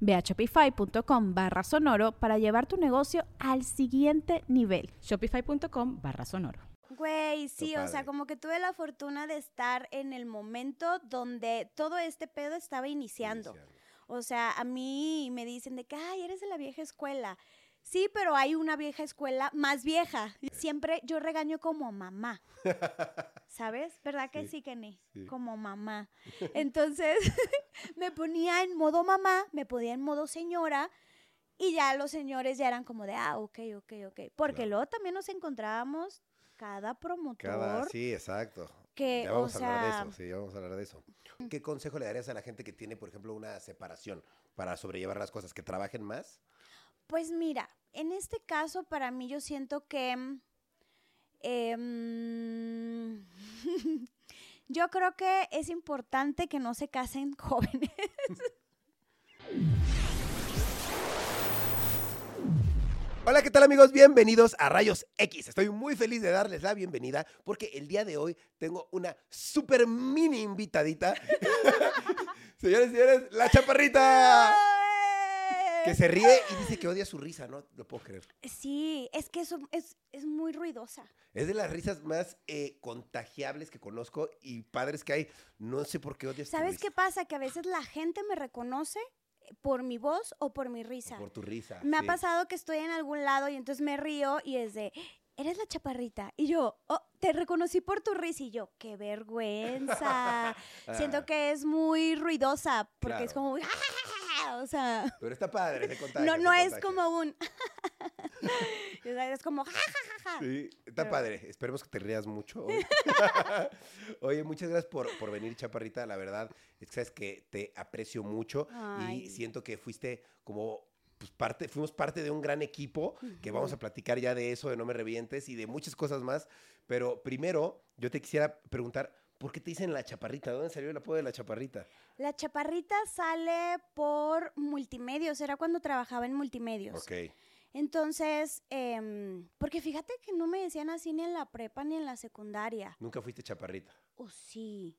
Ve a shopify.com barra sonoro para llevar tu negocio al siguiente nivel. Shopify.com barra sonoro. Güey, sí, o sea, como que tuve la fortuna de estar en el momento donde todo este pedo estaba iniciando. O sea, a mí me dicen de que, ay, eres de la vieja escuela. Sí, pero hay una vieja escuela más vieja. Siempre yo regaño como mamá. ¿Sabes? ¿Verdad que sí, Kenny? Como mamá. Entonces, me ponía en modo mamá, me ponía en modo señora. Y ya los señores ya eran como de, ah, ok, ok, ok. Porque luego también nos encontrábamos cada promotor. Cada, sí, exacto. Que, ya vamos o a hablar de sea, eso, sí, ya vamos a hablar de eso. ¿Qué consejo le darías a la gente que tiene, por ejemplo, una separación para sobrellevar las cosas? ¿Que trabajen más? Pues mira, en este caso para mí yo siento que mm, em, yo creo que es importante que no se casen jóvenes. Hola, ¿qué tal amigos? Bienvenidos a Rayos X. Estoy muy feliz de darles la bienvenida porque el día de hoy tengo una super mini invitadita. Señores y señores, la chaparrita. Que se ríe y dice que odia su risa, no lo puedo creer. Sí, es que eso es, es muy ruidosa. Es de las risas más eh, contagiables que conozco y padres que hay. No sé por qué odias tu ¿Sabes risa. qué pasa? Que a veces la gente me reconoce por mi voz o por mi risa. Por tu risa. Me ha pasado que estoy en algún lado y entonces me río y es de, eres la chaparrita. Y yo, oh, te reconocí por tu risa. Y yo, qué vergüenza. Siento que es muy ruidosa porque es Ah. Claro. como, o sea, Pero está padre, no, no es como un, es como, Sí, está Pero- padre. Esperemos que te rías mucho hoy. Oye, muchas gracias por, por venir, Chaparrita. La verdad, es que sabes que te aprecio mucho Ay. y siento que fuiste como pues, parte, fuimos parte de un gran equipo que vamos a platicar ya de eso, de No Me Revientes y de muchas cosas más. Pero primero, yo te quisiera preguntar, ¿por qué te dicen la Chaparrita? ¿De dónde salió el apodo de la Chaparrita? La chaparrita sale por multimedios, era cuando trabajaba en multimedios. Ok. Entonces, em, porque fíjate que no me decían así ni en la prepa ni en la secundaria. Nunca fuiste Chaparrita. Oh, sí.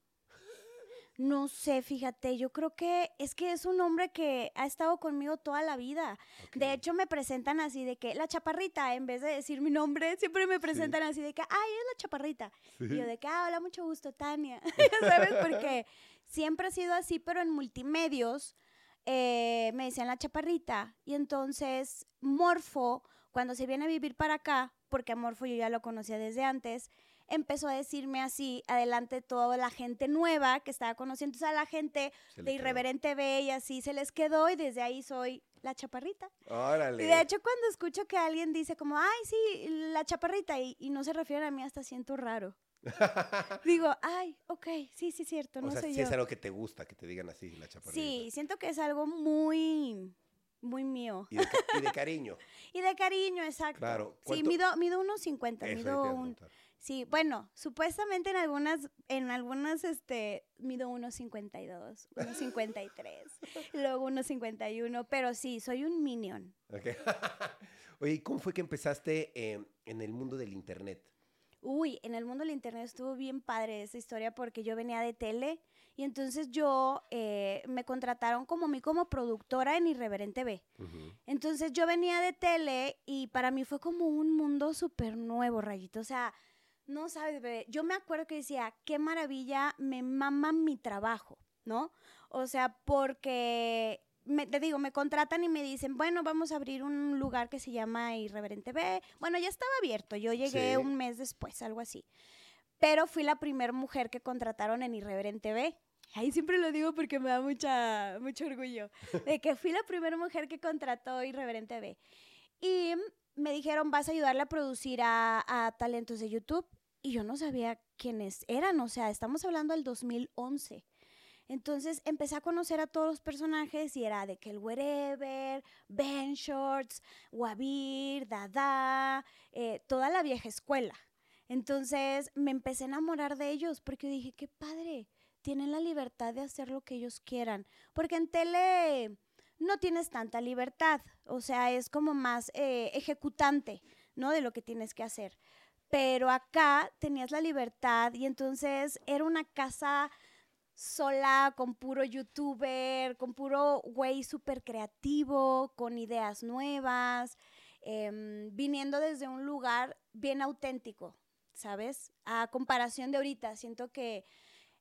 No sé, fíjate, yo creo que es que es un hombre que ha estado conmigo toda la vida. De hecho, me presentan así de que la chaparrita, en vez de decir mi nombre, siempre me presentan así de que, ay, es la chaparrita. Y yo de que, ah, hola, mucho gusto, Tania. ¿Sabes? Porque siempre ha sido así, pero en multimedios eh, me decían la chaparrita. Y entonces, Morfo, cuando se viene a vivir para acá, porque a Morfo yo ya lo conocía desde antes, empezó a decirme así, adelante toda la gente nueva que estaba conociendo, entonces a la gente Se de. Irreverente B y así se les quedó y desde ahí soy la chaparrita. Órale. Y de hecho cuando escucho que alguien dice como, ay, sí, la chaparrita y, y no se refieren a mí, hasta siento raro. Digo, ay, ok, sí, sí, cierto, no o sea, soy sí yo. es algo que te gusta, que te digan así, la Chaparrita. Sí, siento que es algo muy, muy mío. Y de, ca- y de cariño. Y de cariño, exacto. Claro. Sí, ¿Cuánto- mido, mido unos 50, Eso, ahí te mido un... preguntar. Sí, bueno, supuestamente en algunas, en algunas, este, mido unos 52, unos 53, luego unos 51, pero sí, soy un minion. Ok. Oye, ¿y cómo fue que empezaste eh, en el mundo del internet? Uy, en el mundo del internet estuvo bien padre esa historia porque yo venía de tele y entonces yo eh, me contrataron como mí como productora en Irreverente B. Entonces yo venía de tele y para mí fue como un mundo súper nuevo, Rayito. O sea, no sabes, bebé. Yo me acuerdo que decía, qué maravilla, me mama mi trabajo, ¿no? O sea, porque, me, te digo, me contratan y me dicen, bueno, vamos a abrir un lugar que se llama Irreverente B. Bueno, ya estaba abierto, yo llegué Sí. un mes después, algo así. pero fui la primera mujer que contrataron en Irreverente TV. Ahí siempre lo digo porque me da mucha, mucho orgullo, de que fui la primera mujer que contrató Irreverente TV. Y me dijeron, vas a ayudarle a producir a, a talentos de YouTube. Y yo no sabía quiénes eran, o sea, estamos hablando del 2011. Entonces empecé a conocer a todos los personajes y era de que el Wherever, Ben Shorts, Wabir, Dada, eh, toda la vieja escuela. Entonces me empecé a enamorar de ellos porque dije, qué padre, tienen la libertad de hacer lo que ellos quieran. Porque en tele no tienes tanta libertad, o sea, es como más eh, ejecutante, ¿no? De lo que tienes que hacer. Pero acá tenías la libertad y entonces era una casa sola, con puro youtuber, con puro güey súper creativo, con ideas nuevas, em, viniendo desde un lugar bien auténtico, ¿sabes? A comparación de ahorita, siento que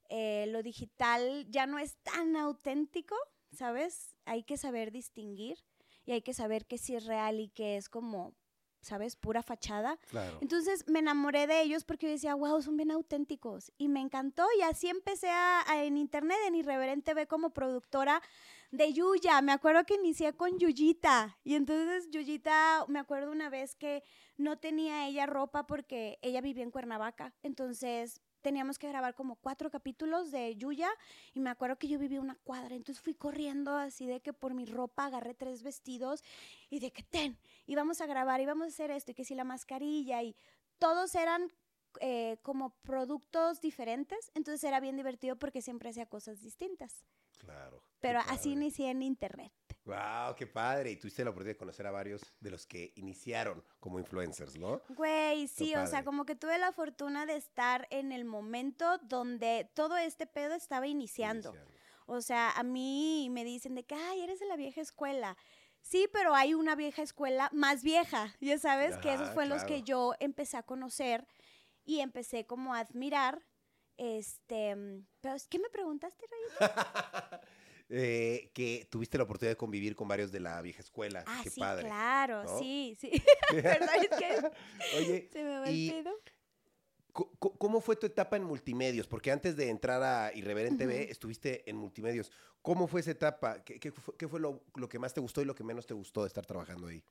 eh, lo digital ya no es tan auténtico, ¿sabes? Hay que saber distinguir y hay que saber qué sí es real y qué es como ¿sabes? Pura fachada. Entonces me enamoré de ellos porque yo decía, wow, son bien auténticos. Y me encantó y así empecé a, en internet, en Irreverente B como productora de Yuya. Me acuerdo que inicié con Yuyita. Y entonces Yuyita, me acuerdo una vez que no tenía ella ropa porque ella vivía en Cuernavaca. Entonces teníamos que grabar como cuatro capítulos de Yuya y me acuerdo que yo vivía una cuadra, entonces fui corriendo así de que por mi ropa agarré tres vestidos y de que ten, íbamos a grabar, íbamos a hacer esto y que si la mascarilla y todos eran eh, como productos diferentes, entonces era bien divertido porque siempre hacía cosas distintas. Claro. Pero así inicié en internet. ¡Wow! ¡Qué padre! Y tuviste la oportunidad de conocer a varios de los que iniciaron como influencers, ¿no? Güey, sí, o sea, como que tuve la fortuna de estar en el momento donde todo este pedo estaba iniciando. O sea, a mí me dicen de que, ay, eres de la vieja escuela. Sí, pero hay una vieja escuela más vieja, ya sabes, que esos fueron los que yo empecé a conocer y empecé como a admirar. Este, pero ¿qué me preguntaste, Rayito? Eh, que tuviste la oportunidad de convivir con varios de la vieja escuela. Ah, Qué sí, padre. claro, sí, sí. ¿Verdad? Es que Oye, se me va y- el pedo. ¿cómo fue tu etapa en multimedios? Porque antes de entrar a Irreverente B, estuviste en multimedios. ¿Cómo fue esa etapa? ¿Qué, qué fue, qué fue lo, lo que más te gustó y lo que menos te gustó de estar trabajando ahí?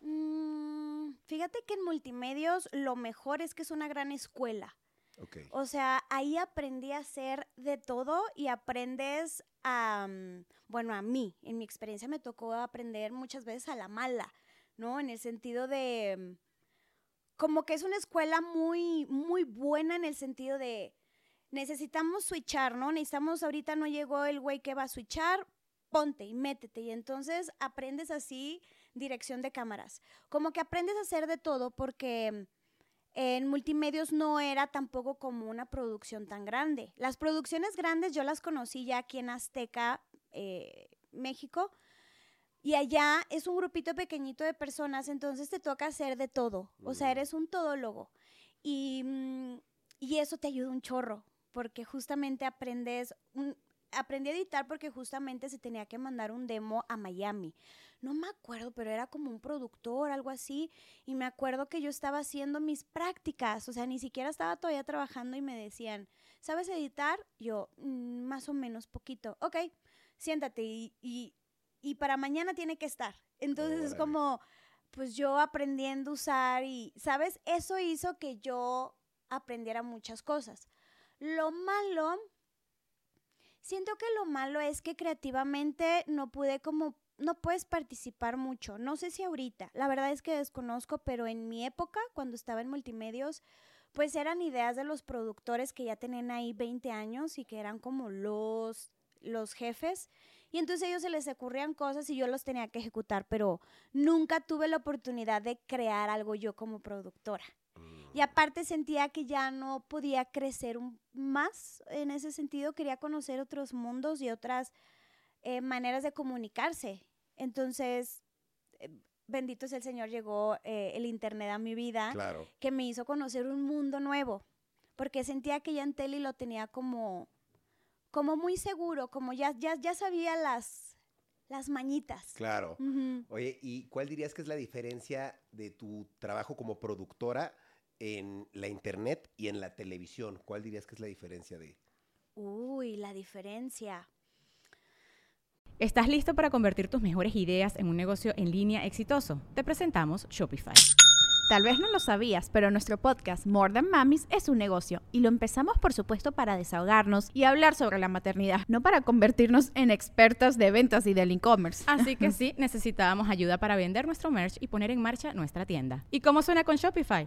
Mm, fíjate que en multimedios lo mejor es que es una gran escuela. Ok. O sea, ahí aprendí a hacer de todo y aprendes a, mm, bueno, a mí, en mi experiencia me tocó aprender muchas veces a la mala, ¿no? En el sentido de, mm, como que es una escuela muy, muy buena en el sentido de, necesitamos switchar, ¿no? Necesitamos, ahorita no llegó el güey que va a switchar, ponte y métete. Y entonces aprendes así dirección de cámaras. Como que aprendes a hacer de todo porque mm, en multimedios no era tampoco como una producción tan grande. Las producciones grandes yo las conocí ya aquí en Azteca, eh, México, y allá es un grupito pequeñito de personas, entonces te toca hacer de todo. O sea, eres un todólogo. Y, mm, y eso te ayuda un chorro, porque justamente aprendes, un- aprendí a editar porque justamente se tenía que mandar un demo a Miami. No me acuerdo, pero era como un productor, algo así. Y me acuerdo que yo estaba haciendo mis prácticas, o sea, ni siquiera estaba todavía trabajando y me decían, ¿sabes editar? Yo, "Mm, más o menos, poquito. Ok, siéntate y, y, y para mañana tiene que estar. Entonces es como, pues yo aprendiendo a usar y, ¿sabes? Eso hizo que yo aprendiera muchas cosas. Lo malo, siento que lo malo es que creativamente no pude como, no puedes participar mucho. No sé si ahorita, la verdad es que desconozco, pero en mi época, cuando estaba en multimedios, pues eran ideas de los productores que ya tenían ahí 20 años y que eran como los, los jefes. Y entonces ellos se les ocurrían cosas y yo los tenía que ejecutar, pero nunca tuve la oportunidad de crear algo yo como productora. Y aparte sentía que ya no podía crecer un- más en ese sentido, quería conocer otros mundos y otras eh, maneras de comunicarse. Entonces, eh, bendito sea el Señor, llegó eh, el Internet a mi vida Claro. que me hizo conocer un mundo nuevo, porque sentía que ya en Tele lo tenía como, como muy seguro, como ya, ya, ya sabía las, las mañitas. Claro. Oye, ¿y cuál dirías que es la diferencia de tu trabajo como productora en la internet y en la televisión? ¿Cuál dirías que es la diferencia de...? Uy, la diferencia. ¿Estás listo para convertir tus mejores ideas en un negocio en línea exitoso? Te presentamos Shopify. Tal vez no lo sabías, pero nuestro podcast More Than Mamis es un negocio y lo empezamos por supuesto para desahogarnos y hablar sobre la maternidad, no para convertirnos en expertas de ventas y del e-commerce. Así que sí, necesitábamos ayuda para vender nuestro merch y poner en marcha nuestra tienda. ¿Y cómo suena con Shopify?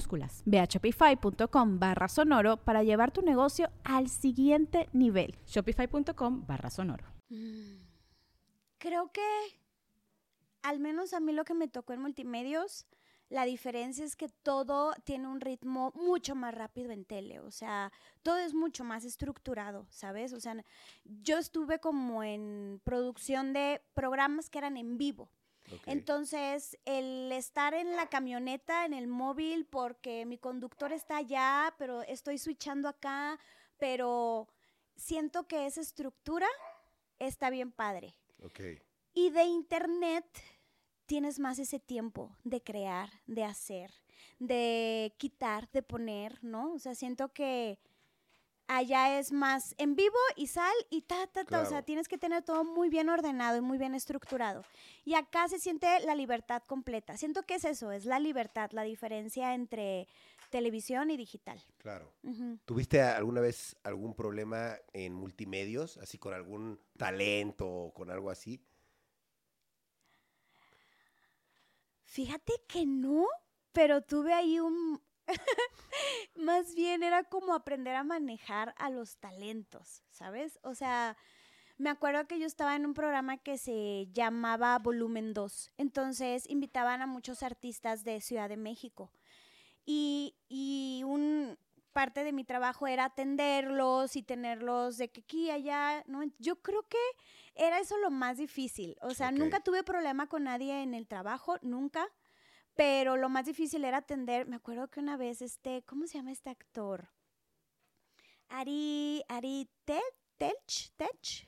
Ve a shopify.com barra sonoro para llevar tu negocio al siguiente nivel. Shopify.com barra sonoro. Mm, creo que, al menos a mí lo que me tocó en multimedios, la diferencia es que todo tiene un ritmo mucho más rápido en tele, o sea, todo es mucho más estructurado, ¿sabes? O sea, yo estuve como en producción de programas que eran en vivo. Entonces, el estar en la camioneta, en el móvil, porque mi conductor está allá, pero estoy switchando acá, pero siento que esa estructura está bien padre. Y de internet tienes más ese tiempo de crear, de hacer, de quitar, de poner, ¿no? O sea, siento que allá es más en vivo y sal y ta, ta, ta. O sea, tienes que tener todo muy bien ordenado y muy bien estructurado. Y acá se siente la libertad completa. Siento que es eso, es la libertad, la diferencia entre televisión y digital. Claro. ¿Tuviste alguna vez algún problema en multimedios, así con algún talento o con algo así? Fíjate que no, pero tuve ahí un, Más bien era como aprender a manejar a los talentos, ¿sabes? O sea, me acuerdo que yo estaba en un programa que se llamaba Volumen 2. Entonces invitaban a muchos artistas de Ciudad de México. Y, y un parte de mi trabajo era atenderlos y tenerlos de que aquí allá, ¿no? Yo creo que era eso lo más difícil. O sea, nunca tuve problema con nadie en el trabajo, nunca. Pero lo más difícil era atender, me acuerdo que una vez este, ¿cómo se llama este actor? Ari, Ari Telch, Telch,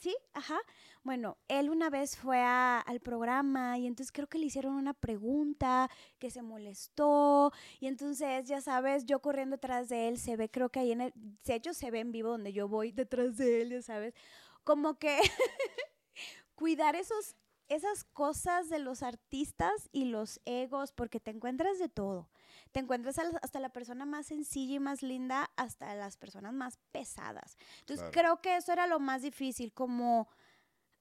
¿sí? Ajá. Bueno, él una vez fue al programa y entonces creo que le hicieron una pregunta que se molestó y entonces, ya sabes, yo corriendo detrás de él, se ve, creo que ahí en el, de hecho se ve en vivo donde yo voy detrás de él, ya sabes, como que cuidar esos esas cosas de los artistas y los egos, porque te encuentras de todo. Te encuentras hasta la persona más sencilla y más linda, hasta las personas más pesadas. Entonces, creo que eso era lo más difícil, como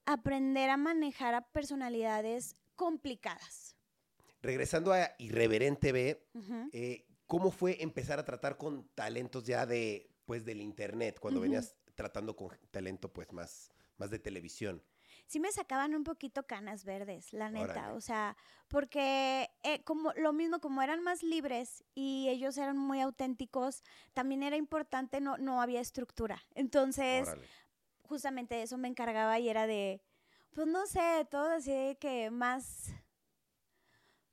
aprender a manejar a personalidades complicadas. Regresando a Irreverente B, eh, ¿cómo fue empezar a tratar con talentos ya de, pues, del internet, cuando venías tratando con talento, pues, más, más de televisión? Sí me sacaban un poquito canas verdes, la neta. O sea, porque eh, como lo mismo, como eran más libres y ellos eran muy auténticos, también era importante, no, no había estructura. Entonces, justamente eso me encargaba y era de, pues no sé, todo así que más,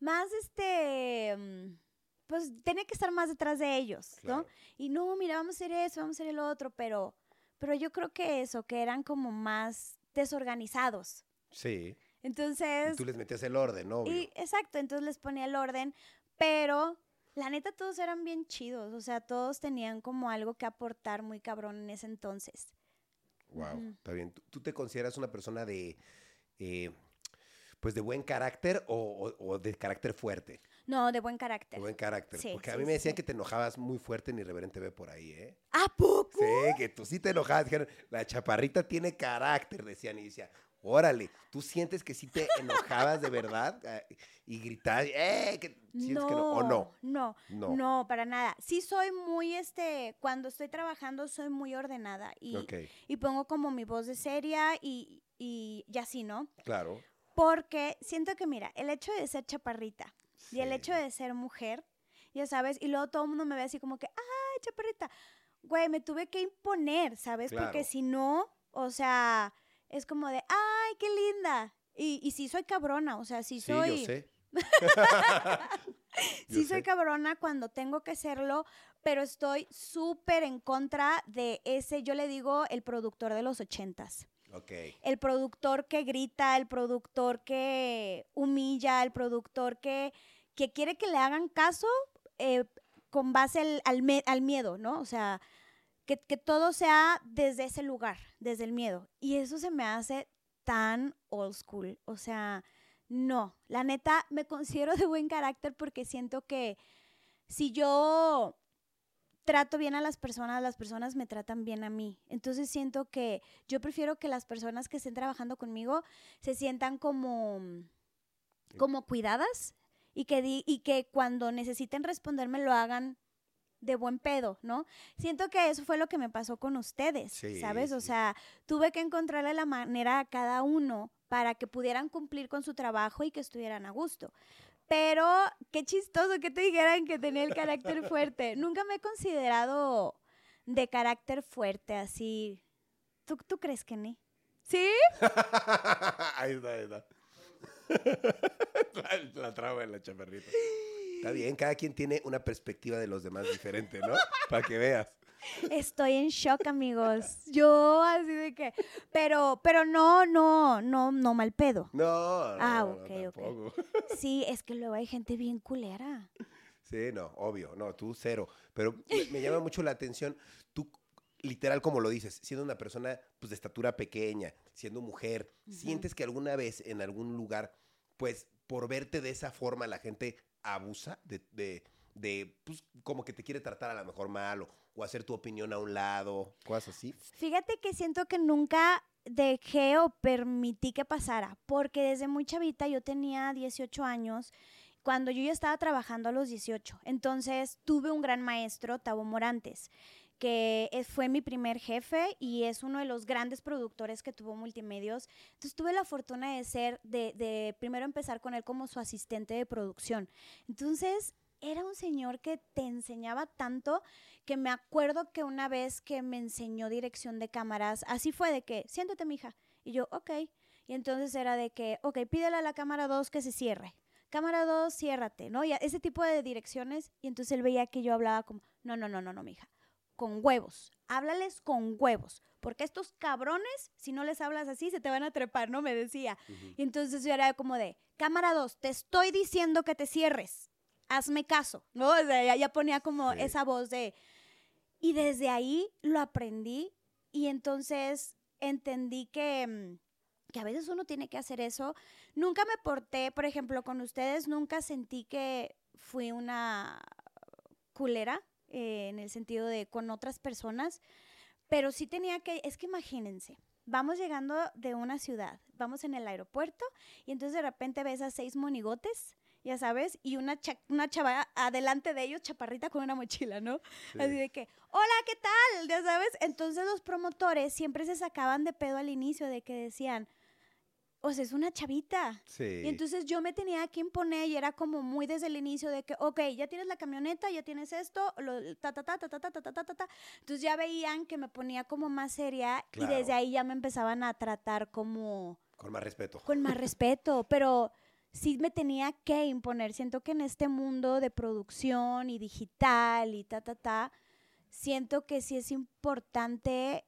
más este mm, pues tenía que estar más detrás de ellos, ¿no? Y no, mira, vamos a hacer eso, vamos a hacer el otro, pero, pero yo creo que eso, que eran como más desorganizados. Sí. Entonces... Y tú les metías el orden, ¿no? Y, exacto, entonces les ponía el orden, pero la neta todos eran bien chidos, o sea, todos tenían como algo que aportar muy cabrón en ese entonces. Wow, está bien. ¿Tú, te consideras una persona de, eh, pues de buen carácter o, de carácter fuerte? No, de buen carácter. De buen carácter. Porque a mí me decían que te enojabas muy fuerte en Irreverente B por ahí, ¿eh? ¿A poco? Sí, que tú sí te enojabas. Dijeron, la chaparrita tiene carácter, decían. Y decía, órale, ¿tú sientes que sí te enojabas de verdad? Ah, y gritabas, ¡eh! Que, no, que no? ¿O no? No, no, no, para nada. Sí soy muy, este, cuando estoy trabajando soy muy ordenada. Y, y pongo como mi voz de seria y, y, y así, ¿no? Claro. Porque siento que, mira, el hecho de ser chaparrita y el hecho de ser mujer ya sabes, y luego todo el mundo me ve así como que, ay, chaparrita, güey, me tuve que imponer, ¿sabes? Porque si no, o sea, es como de, ay, qué linda. Y, y sí soy cabrona, o sea, sí Sí, soy... yo sé. Sí soy cabrona cuando tengo que serlo, pero estoy súper en contra de ese, yo le digo, el productor de los ochentas. El productor que grita, el productor que humilla, el productor que, que quiere que le hagan caso eh, con base al, al me- al miedo, ¿no? O sea, que, que todo sea desde ese lugar, desde el miedo. Y eso se me hace tan old school. O sea, no, la neta me considero de buen carácter porque siento que si yo trato bien a las personas, las personas me tratan bien a mí. Entonces siento que yo prefiero que las personas que estén trabajando conmigo se sientan como, como cuidadas y que, di- y que cuando necesiten responderme lo hagan de buen pedo, ¿no? Siento que eso fue lo que me pasó con ustedes, Sí, ¿sabes? O sí. sea, tuve que encontrarle la manera a cada uno para que pudieran cumplir con su trabajo y que estuvieran a gusto. Pero qué chistoso que te dijeran que tenía el carácter fuerte. Nunca me he considerado de carácter fuerte así. ¿Tú, tú crees que ni? ¿Sí? ahí está, ahí está. La, la traba en la chaparrita. Está bien, cada quien tiene una perspectiva de los demás diferente, ¿no? Para que veas. Estoy en shock, amigos. Yo así de que, pero, pero no, no, no, no mal pedo. No, no, Ah, no, ok. Sí, es que luego hay gente bien culera. Sí, no, obvio, no, tú cero. Pero me, me llama mucho la atención, tú, literal como lo dices, siendo una persona pues, de estatura pequeña, siendo mujer, ¿sientes que alguna vez en algún lugar, pues por verte de esa forma, la gente abusa de, de, de, pues como que te quiere tratar a lo mejor mal o, o hacer tu opinión a un lado, cosas así? Fíjate que siento que nunca dejé o permití que pasara, porque desde muy chavita yo tenía 18 años cuando yo ya estaba trabajando a los 18. Entonces tuve un gran maestro, Tavo Morantes, que fue mi primer jefe y es uno de los grandes productores que tuvo Multimedios. Entonces tuve la fortuna de ser, de, de primero empezar con él como su asistente de producción. Entonces era un señor que te enseñaba tanto que me acuerdo que una vez que me enseñó dirección de cámaras, así fue de que, siéntate, mija. Y yo, ok. Y entonces era de que, ok, pídele a la cámara 2 que se cierre. Cámara 2, ciérrate, ¿no? Y ese tipo de direcciones. Y entonces él veía que yo hablaba como, no, no, no, no, no, mija. Con huevos. Háblales con huevos. Porque estos cabrones, si no les hablas así, se te van a trepar, ¿no? Me decía. Y entonces yo era como de, cámara 2, te estoy diciendo que te cierres. Hazme caso, ¿no? O sea, ya, ponía como Sí. esa voz de... Y desde ahí lo aprendí y entonces entendí que, mm, que a veces uno tiene que hacer eso. Nunca me porté, por ejemplo, con ustedes, nunca sentí que fui una culera eh, en el sentido de con otras personas, pero sí tenía que, es que imagínense, vamos llegando de una ciudad, vamos en el aeropuerto y entonces de repente ves a seis monigotes. Ya sabes, y una, cha- una chava adelante de ellos, chaparrita con una mochila, ¿no? Así de que, hola, ¿qué tal? Ya sabes. Entonces los promotores siempre se sacaban de pedo al inicio de que decían, o sea, es una chavita. Sí. Y entonces yo me tenía que imponer y era como muy desde el inicio de que, ok, ya tienes la camioneta, ya tienes esto, lo, ta, ta, ta, ta, ta, ta, ta, ta, ta, ta. Entonces ya veían que me ponía como más seria Claro. y desde ahí ya me empezaban a tratar como Con más respeto. con más respeto, pero sí me tenía que imponer. Siento que en este mundo de producción y digital y ta, ta, ta, siento que sí es importante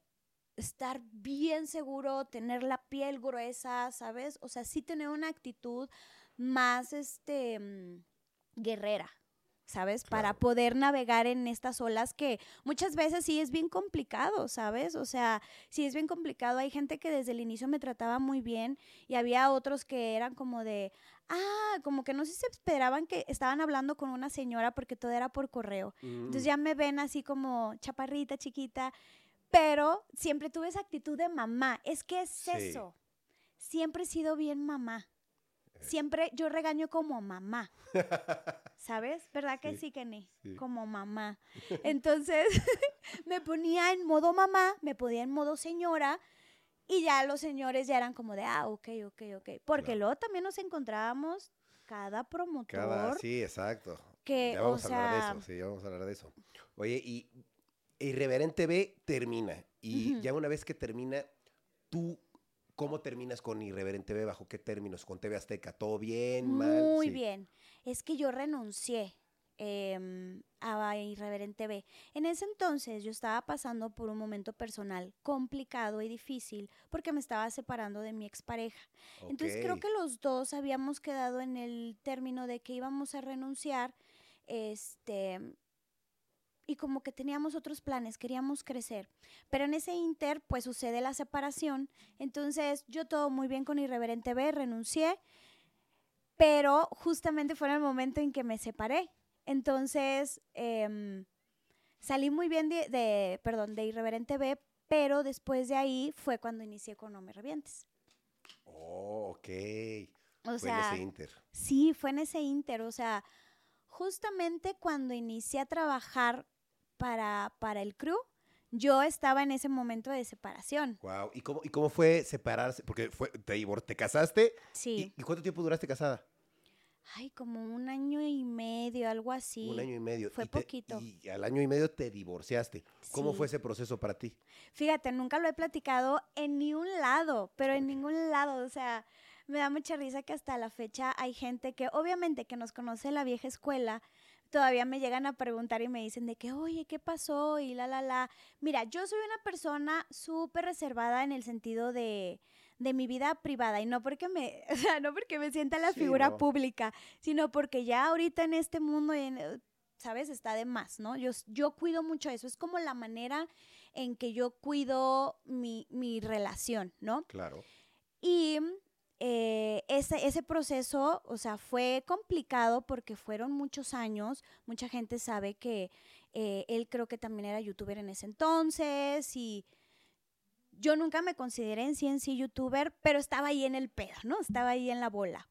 estar bien seguro, tener la piel gruesa, ¿sabes? O sea, sí tener una actitud más, este, mm, guerrera. ¿Sabes? Para poder navegar en estas olas que muchas veces sí es bien complicado, ¿sabes? O sea, sí es bien complicado. Hay gente que desde el inicio me trataba muy bien y había otros que eran como de, ah, como que no sé si se esperaban que estaban hablando con una señora porque todo era por correo. Entonces Mm, ya me ven así como chaparrita, chiquita, pero siempre tuve esa actitud de mamá. Es que es Sí. eso. Siempre he sido bien mamá. Siempre yo regaño como mamá. ¿Sabes? ¿Verdad que Sí, sí, Kenny? sí. Como mamá. Entonces me ponía en modo mamá, me ponía en modo señora y ya los señores ya eran como de, ah, ok, ok, ok. Porque Claro. luego también nos encontrábamos cada promotor. Cada, sí, exacto. Que, Ya vamos o a hablar de sea, eso, sí, ya vamos a hablar de eso. Oye, y Irreverente B termina. Y ya una vez que termina, tú, ¿cómo terminas con Irreverente B? ¿Bajo qué términos? ¿Con TV Azteca? ¿Todo bien? ¿Mal? Muy Sí. bien. Es que yo renuncié em, a Irreverente B. En ese entonces yo estaba pasando por un momento personal complicado y difícil porque me estaba separando de mi expareja. Entonces creo que los dos habíamos quedado en el término de que íbamos a renunciar, este, y como que teníamos otros planes, queríamos crecer. Pero en ese inter, pues sucede la separación. Entonces yo todo muy bien con Irreverente B, renuncié, pero justamente fue en el momento en que me separé. Entonces em, salí muy bien de, de- perdón, de Irreverente B, pero después de ahí fue cuando inicié con No Me Revientes. Oh, ok. O Fue sea, en ese inter. Sí, fue en ese inter, o sea, justamente cuando inicié a trabajar para, para el crew, yo estaba en ese momento de separación. Wow. ¿Y cómo, ¿Y cómo fue separarse? Porque fue, te, divor- te casaste. Sí. ¿Y, y cuánto tiempo duraste casada? Ay, como un año y medio, algo así. Un año y medio. Fue y te- poquito. y al año y medio te divorciaste. ¿Cómo Sí. fue ese proceso para ti? Fíjate, nunca lo he platicado en ni un lado, pero en ningún lado, o sea, me da mucha risa que hasta la fecha hay gente que obviamente que nos conoce la vieja escuela, todavía me llegan a preguntar y me dicen de que, oye, ¿qué pasó? Y la, la, la. Mira, yo soy una persona súper reservada en el sentido de, de mi vida privada y no porque me, o sea, no porque me sienta la Sí, figura no. pública, sino porque ya ahorita en este mundo, en, eh, ¿sabes? Está de más, ¿no? Yo, yo cuido mucho eso, es como la manera en que yo cuido mi, mi relación, ¿no? Claro. Y eh, ese, ese proceso, o sea, fue complicado porque fueron muchos años. Mucha gente sabe que eh, él creo que también era youtuber en ese entonces y yo nunca me consideré en sí en youtuber, pero estaba ahí en el pedo, ¿no? Estaba ahí en la bola.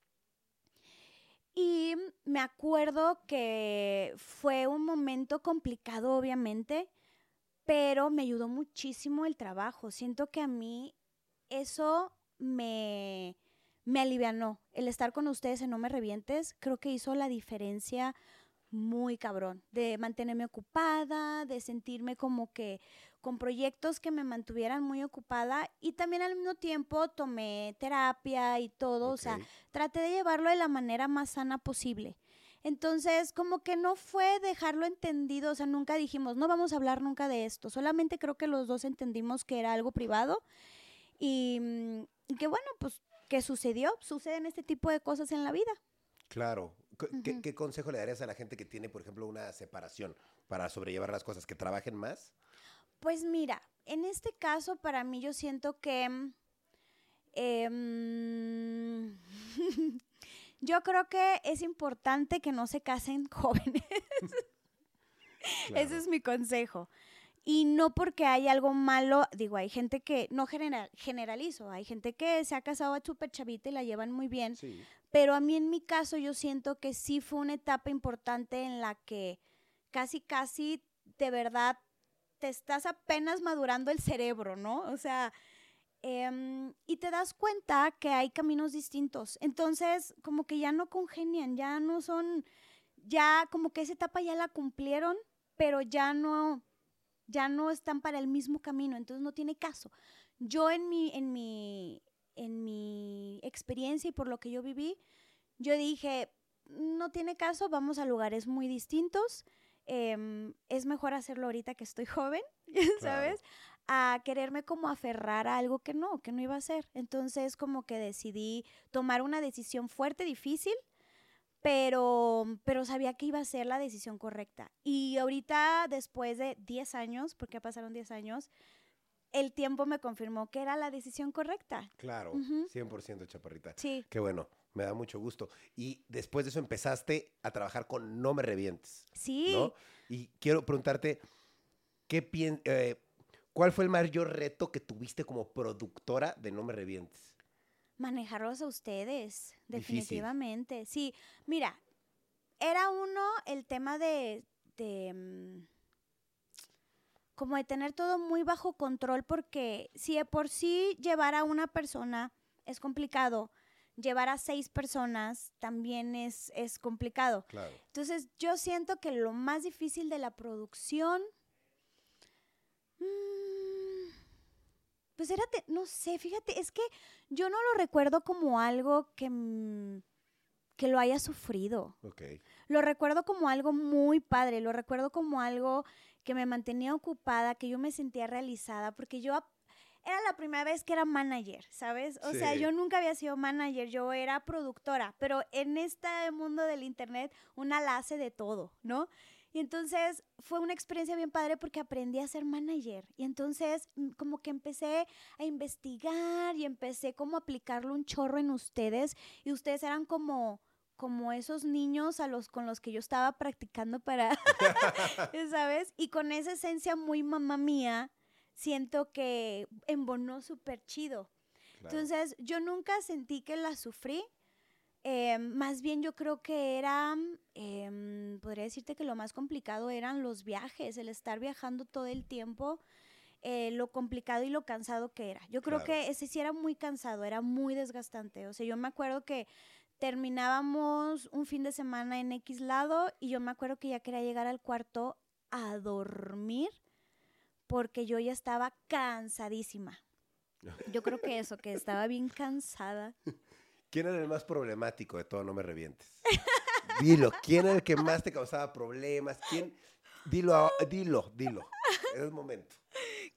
Y me acuerdo que fue un momento complicado, obviamente, pero me ayudó muchísimo el trabajo. Siento que a mí eso me, me alivianó. El estar con ustedes en No Me Revientes creo que hizo la diferencia muy cabrón, de mantenerme ocupada, de sentirme como que con proyectos que me mantuvieran muy ocupada y también al mismo tiempo tomé terapia y todo, o sea, traté de llevarlo de la manera más sana posible. Entonces, como que no fue dejarlo entendido, o sea, nunca dijimos, no vamos a hablar nunca de esto, solamente creo que los dos entendimos que era algo privado y, mm, y que bueno, pues que sucedió, suceden este tipo de cosas en la vida. Claro. ¿Qué- ¿Qué, Ujú. qué consejo le darías a la gente que tiene, por ejemplo, una separación para sobrellevar las cosas? ¿Que trabajen más? Pues mira, en este caso para mí yo siento que em, yo creo que es importante que no se casen jóvenes. Ese es mi consejo. Y no porque hay algo malo, digo, hay gente que, no genera- generalizo, hay gente que se ha casado a súper chavita y la llevan muy bien, Sí. pero a mí en mi caso yo siento que sí fue una etapa importante en la que casi, casi de verdad te estás apenas madurando el cerebro, ¿no? O sea, em, y te das cuenta que hay caminos distintos. Entonces, como que ya no congenian, ya no son, ya como que esa etapa ya la cumplieron, pero ya no, ya no están para el mismo camino, entonces no tiene caso. Yo en mi, en mi, en mi experiencia y por lo que yo viví, yo dije, no tiene caso, vamos a lugares muy distintos. em, es mejor hacerlo ahorita que estoy joven, ¿sabes? A quererme como aferrar a algo que no, que no iba a ser. Entonces como que decidí tomar una decisión fuerte, difícil, pero, pero sabía que iba a ser la decisión correcta. Y ahorita, después de 10 años, porque pasaron 10 años, el tiempo me confirmó que era la decisión correcta. Claro, Ujú. 100% chaparrita. Sí. Qué bueno, me da mucho gusto. Y después de eso empezaste a trabajar con No Me Revientes, Sí. ¿no? Y quiero preguntarte, ¿qué eh, ¿cuál fue el mayor reto que tuviste como productora de No Me Revientes? Manejarlos a ustedes, Difícil. definitivamente. Sí, mira, era uno el tema de, de, mm, como de tener todo muy bajo control, porque si de por sí llevar a una persona es complicado, llevar a seis personas también es, es complicado. Claro. Entonces, yo siento que lo más difícil de la producción. mm, pues era, te- no sé, fíjate, es que yo no lo recuerdo como algo que, mm, que lo haya sufrido. Ok. Lo recuerdo como algo muy padre, lo recuerdo como algo que me mantenía ocupada, que yo me sentía realizada, porque yo era la primera vez que era manager, ¿sabes? O sea, yo nunca había sido manager, yo era productora, pero en este mundo del internet una la hace de todo, ¿no? Y entonces fue una experiencia bien padre porque aprendí a ser manager. Y entonces mm, como que empecé a investigar y empecé como a aplicarlo un chorro en ustedes. Y ustedes eran como, como esos niños a los con los que yo estaba practicando para, ¿sabes? Y con esa esencia muy mamá mía, siento que embonó súper chido. claro. Entonces, yo nunca sentí que la sufrí. Eh, más bien yo creo que era, em, podría decirte que lo más complicado eran los viajes, el estar viajando todo el tiempo, eh, lo complicado y lo cansado que era. Yo creo Claro. que ese sí era muy cansado, era muy desgastante. O sea, yo me acuerdo que terminábamos un fin de semana en X lado y yo me acuerdo que ya quería llegar al cuarto a dormir porque yo ya estaba cansadísima. Yo creo que eso, que estaba bien cansada. ¿Quién era el más problemático de todo? No me revientes. Dilo, ¿quién era el que más te causaba problemas? ¿Quién? Dilo, a- dilo, dilo. Es el momento.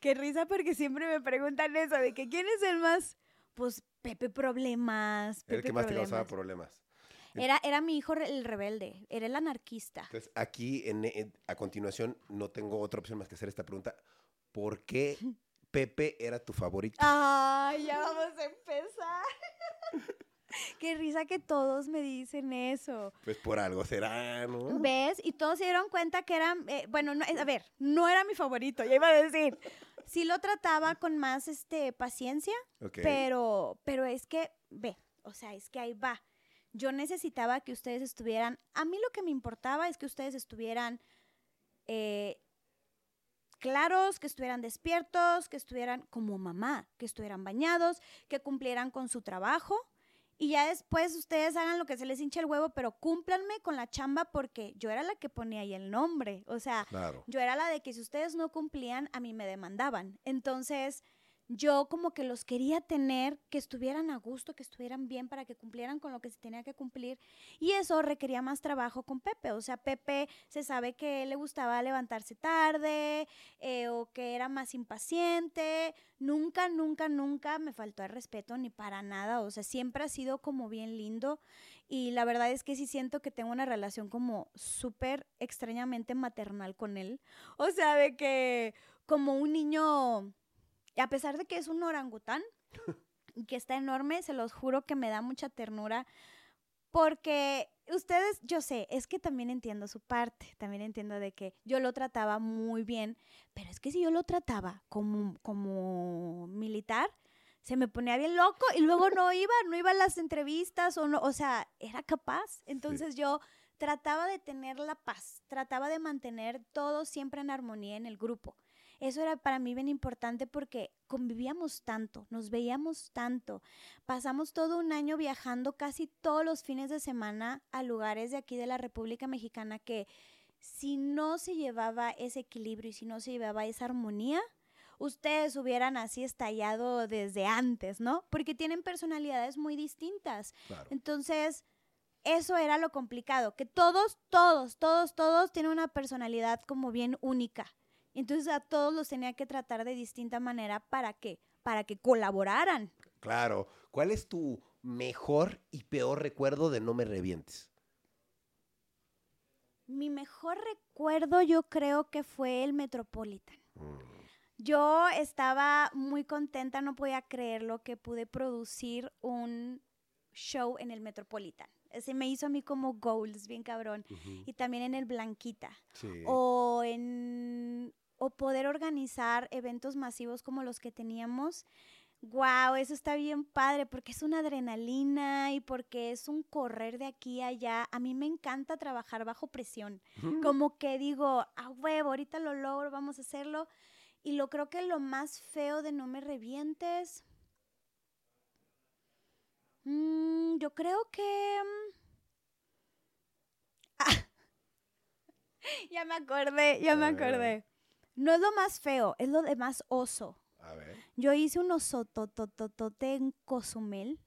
Qué risa porque siempre me preguntan eso, de que quién es el más, pues Pepe Problemas. Era el Pepe que más te causaba Problemas. Era, era mi hijo el rebelde, era el anarquista. Entonces, aquí en- en- a continuación no tengo otra opción más que hacer esta pregunta. ¿Por qué Pepe era tu favorito? Ay, ya vamos a empezar. Qué risa que todos me dicen eso. Pues por algo será, ¿no? ¿Ves? Y todos se dieron cuenta que era, eh, bueno, no, a ver, no era mi favorito, ya iba a decir. Sí lo trataba con más este, paciencia, pero, pero es que, ve, o sea, es que ahí va. Yo necesitaba que ustedes estuvieran, a mí lo que me importaba es que ustedes estuvieran eh, claros, que estuvieran despiertos, que estuvieran como mamá, que estuvieran bañados, que cumplieran con su trabajo. Y ya después ustedes hagan lo que se les hinche el huevo, pero cúmplanme con la chamba porque yo era la que ponía ahí el nombre. O sea, Claro. yo era la de que si ustedes no cumplían, a mí me demandaban. Entonces, yo como que los quería tener, que estuvieran a gusto, que estuvieran bien para que cumplieran con lo que se tenía que cumplir. Y eso requería más trabajo con Pepe. O sea, Pepe se sabe que le gustaba levantarse tarde eh, o que era más impaciente. Nunca, nunca, nunca me faltó el respeto ni para nada. O sea, siempre ha sido como bien lindo. Y la verdad es que sí siento que tengo una relación como súper extrañamente maternal con él. O sea, de que como un niño, a pesar de que es un orangután y que está enorme, se los juro que me da mucha ternura. Porque ustedes, yo sé, es que también entiendo su parte, también entiendo de que yo lo trataba muy bien, pero es que si yo lo trataba como, como militar, se me ponía bien loco y luego no iba, no iba a las entrevistas o no, o sea, era capaz. Entonces yo trataba de tener la paz, trataba de mantener todo siempre en armonía en el grupo. Eso era para mí bien importante porque convivíamos tanto, nos veíamos tanto. Pasamos todo un año viajando casi todos los fines de semana a lugares de aquí de la República Mexicana que si no se llevaba ese equilibrio y si no se llevaba esa armonía, ustedes hubieran así estallado desde antes, ¿no? Porque tienen personalidades muy distintas. Claro. Entonces, eso era lo complicado, que todos, todos, todos, todos tienen una personalidad como bien única. Entonces a todos los tenía que tratar de distinta manera para que, para que colaboraran. Claro. ¿Cuál es tu mejor y peor recuerdo de No Me Revientes? Mi mejor recuerdo yo creo que fue el Metropolitan. Mm, Yo estaba muy contenta, no podía creerlo que pude producir un show en el Metropolitan. Ese me hizo a mí como goals, bien cabrón. Y también en el Blanquita. Sí. o en o poder organizar eventos masivos como los que teníamos. Wow, eso está bien padre porque es una adrenalina y porque es un correr de aquí a allá. A mí me encanta trabajar bajo presión. Como que digo, a huevo, ahorita lo logro, vamos a hacerlo. Y lo creo que lo más feo de no me revientes. Mm, yo creo que... Ah. ya me acordé, ya me A ver. acordé. No es lo más feo, es lo de más oso. A ver. Yo hice un oso totototote en Cozumel.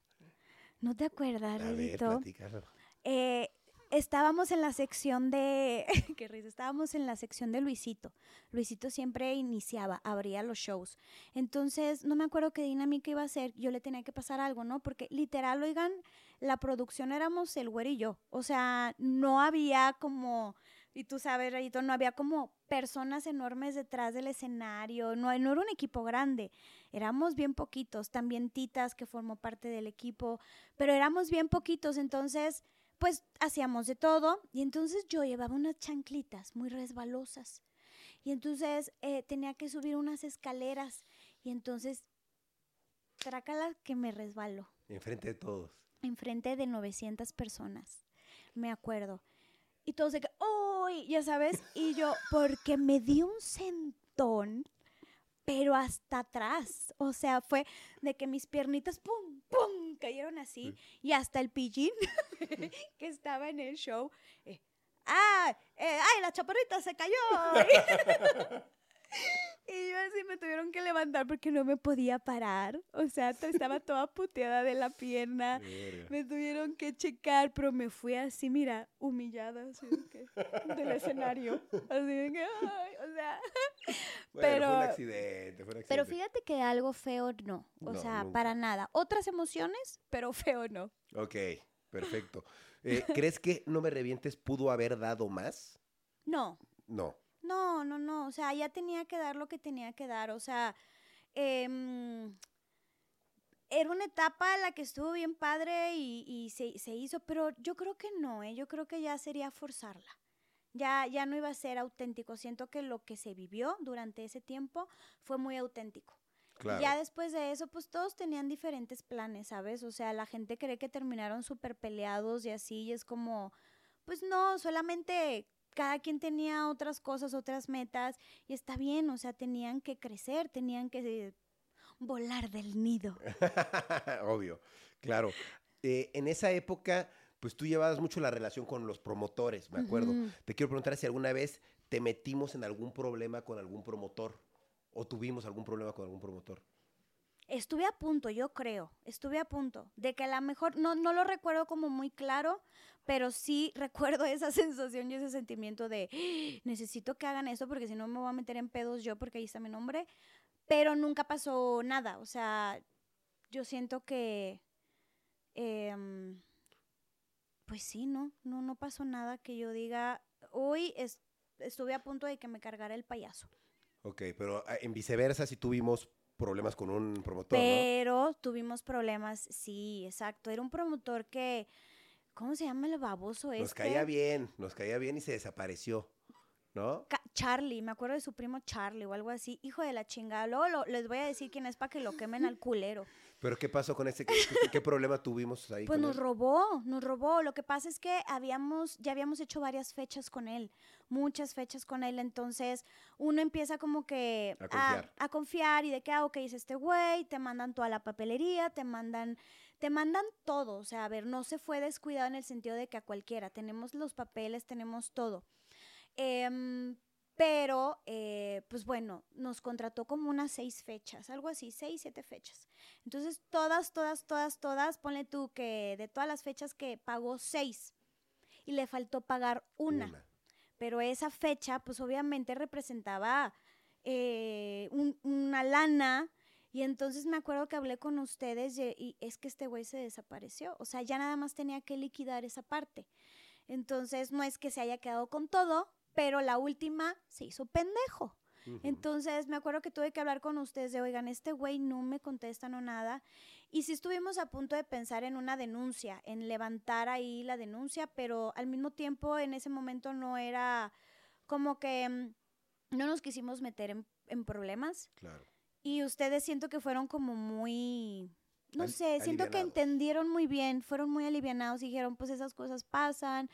¿No te acuerdas, A ver, Redito? platícalo. Eh, estábamos en la sección de. qué risa, estábamos en la sección de Luisito. Luisito siempre iniciaba, abría los shows. Entonces, no me acuerdo qué dinámica iba a hacer. Yo le tenía que pasar algo, ¿no? Porque literal, oigan, la producción éramos el güero y yo. O sea, no había como. Y tú sabes, Rayito, no había como personas enormes detrás del escenario, no, no era un equipo grande, éramos bien poquitos, también Titas que formó parte del equipo, pero éramos bien poquitos, entonces pues hacíamos de todo y entonces yo llevaba unas chanclitas muy resbalosas y entonces eh, tenía que subir unas escaleras y entonces trácala que me resbaló Enfrente de todos. enfrente de 900 personas, me acuerdo. Y todos de que, ¡Uy! Ya sabes, y yo, porque me di un sentón, pero hasta atrás. O sea, fue de que mis piernitas, ¡pum! ¡pum! cayeron así. Y hasta el pillín que estaba en el show, eh, ¡ah! eh, ¡ay, la chaparrita se cayó! Y yo así me tuvieron que levantar porque no me podía parar. O sea, estaba toda puteada de la pierna. Me tuvieron que checar, pero me fui así, mira, humillada así de que, del escenario. Así de que, ay, o sea. Bueno, fue pero- un accidente, fue un Pero accidente. fíjate que algo feo no. O No, sea, nunca. para nada. Otras emociones, pero feo no. Ok, perfecto. Eh, ¿Crees que No Me Revientes pudo haber dado más? No, No. No, no, no. O sea, ya tenía que dar lo que tenía que dar. O sea, em, era una etapa en la que estuvo bien padre y, y se, se hizo, pero yo creo que no, ¿eh? Yo creo que ya sería forzarla. Ya, ya no iba a ser auténtico. Siento que lo que se vivió durante ese tiempo fue muy auténtico. Claro. Ya después de eso, pues todos tenían diferentes planes, ¿sabes? O sea, la gente cree que terminaron súper peleados y así, y es como, pues no, solamente cada quien tenía otras cosas, otras metas, y está bien, o sea, tenían que crecer, tenían que eh, volar del nido. Obvio, claro. Eh, en esa época, pues tú llevabas mucho la relación con los promotores, me acuerdo. Te quiero preguntar si alguna vez te metimos en algún problema con algún promotor o tuvimos algún problema con algún promotor. Estuve a punto, yo creo, estuve a punto de que a lo mejor, no, no lo recuerdo como muy claro, pero sí recuerdo esa sensación y ese sentimiento de "Ah, necesito que hagan eso porque si no me voy a meter en pedos yo porque ahí está mi nombre, pero nunca pasó nada, o sea, yo siento que, em, pues sí, no, no, no pasó nada que yo diga, hoy es- estuve a punto de que me cargara el payaso. Ok, pero ah, en viceversa sí tuvimos problemas con un promotor, ¿no? Pero tuvimos problemas, sí, exacto. Era un promotor que, ¿cómo se llama el baboso este? Nos caía bien, nos caía bien y se desapareció, ¿no? Charlie, me acuerdo de su primo Charlie o algo así. Hijo de la chingada. Luego lo- les voy a decir quién es para que lo quemen al culero. Pero ¿qué pasó con ese? ¿Qué, qué- qué problema tuvimos ahí Pues con nos él? robó, nos robó. Lo que pasa es que habíamos, ya habíamos hecho varias fechas con él, muchas fechas con él. Entonces uno empieza como que A confiar. a confiar y de que, ah, ok, es este güey, te mandan toda la papelería, te mandan, te mandan todo. O sea, a ver, no se fue descuidado en el sentido de que a cualquiera. Tenemos los papeles, tenemos todo. Em, pero, eh, pues bueno, nos contrató como unas seis fechas, algo así, seis, siete fechas. Entonces, todas, todas, todas, todas, ponle tú que de todas las fechas que pagó seis y le faltó pagar una. Pero esa fecha, pues obviamente representaba eh, un- una lana. Y entonces me acuerdo que hablé con ustedes y, y es que este güey se desapareció. O sea, ya nada más tenía que liquidar esa parte. Entonces, no es que se haya quedado con todo, pero la última se hizo pendejo. Entonces me acuerdo que tuve que hablar con ustedes de, oigan, este güey no me contesta no nada. Y sí estuvimos a punto de pensar en una denuncia, en levantar ahí la denuncia, pero al mismo tiempo en ese momento no era como que mm, no nos quisimos meter en, en problemas. Claro. Y ustedes siento que fueron como muy, no sé, siento que entendieron muy bien, fueron muy alivianados y dijeron, pues esas cosas pasan.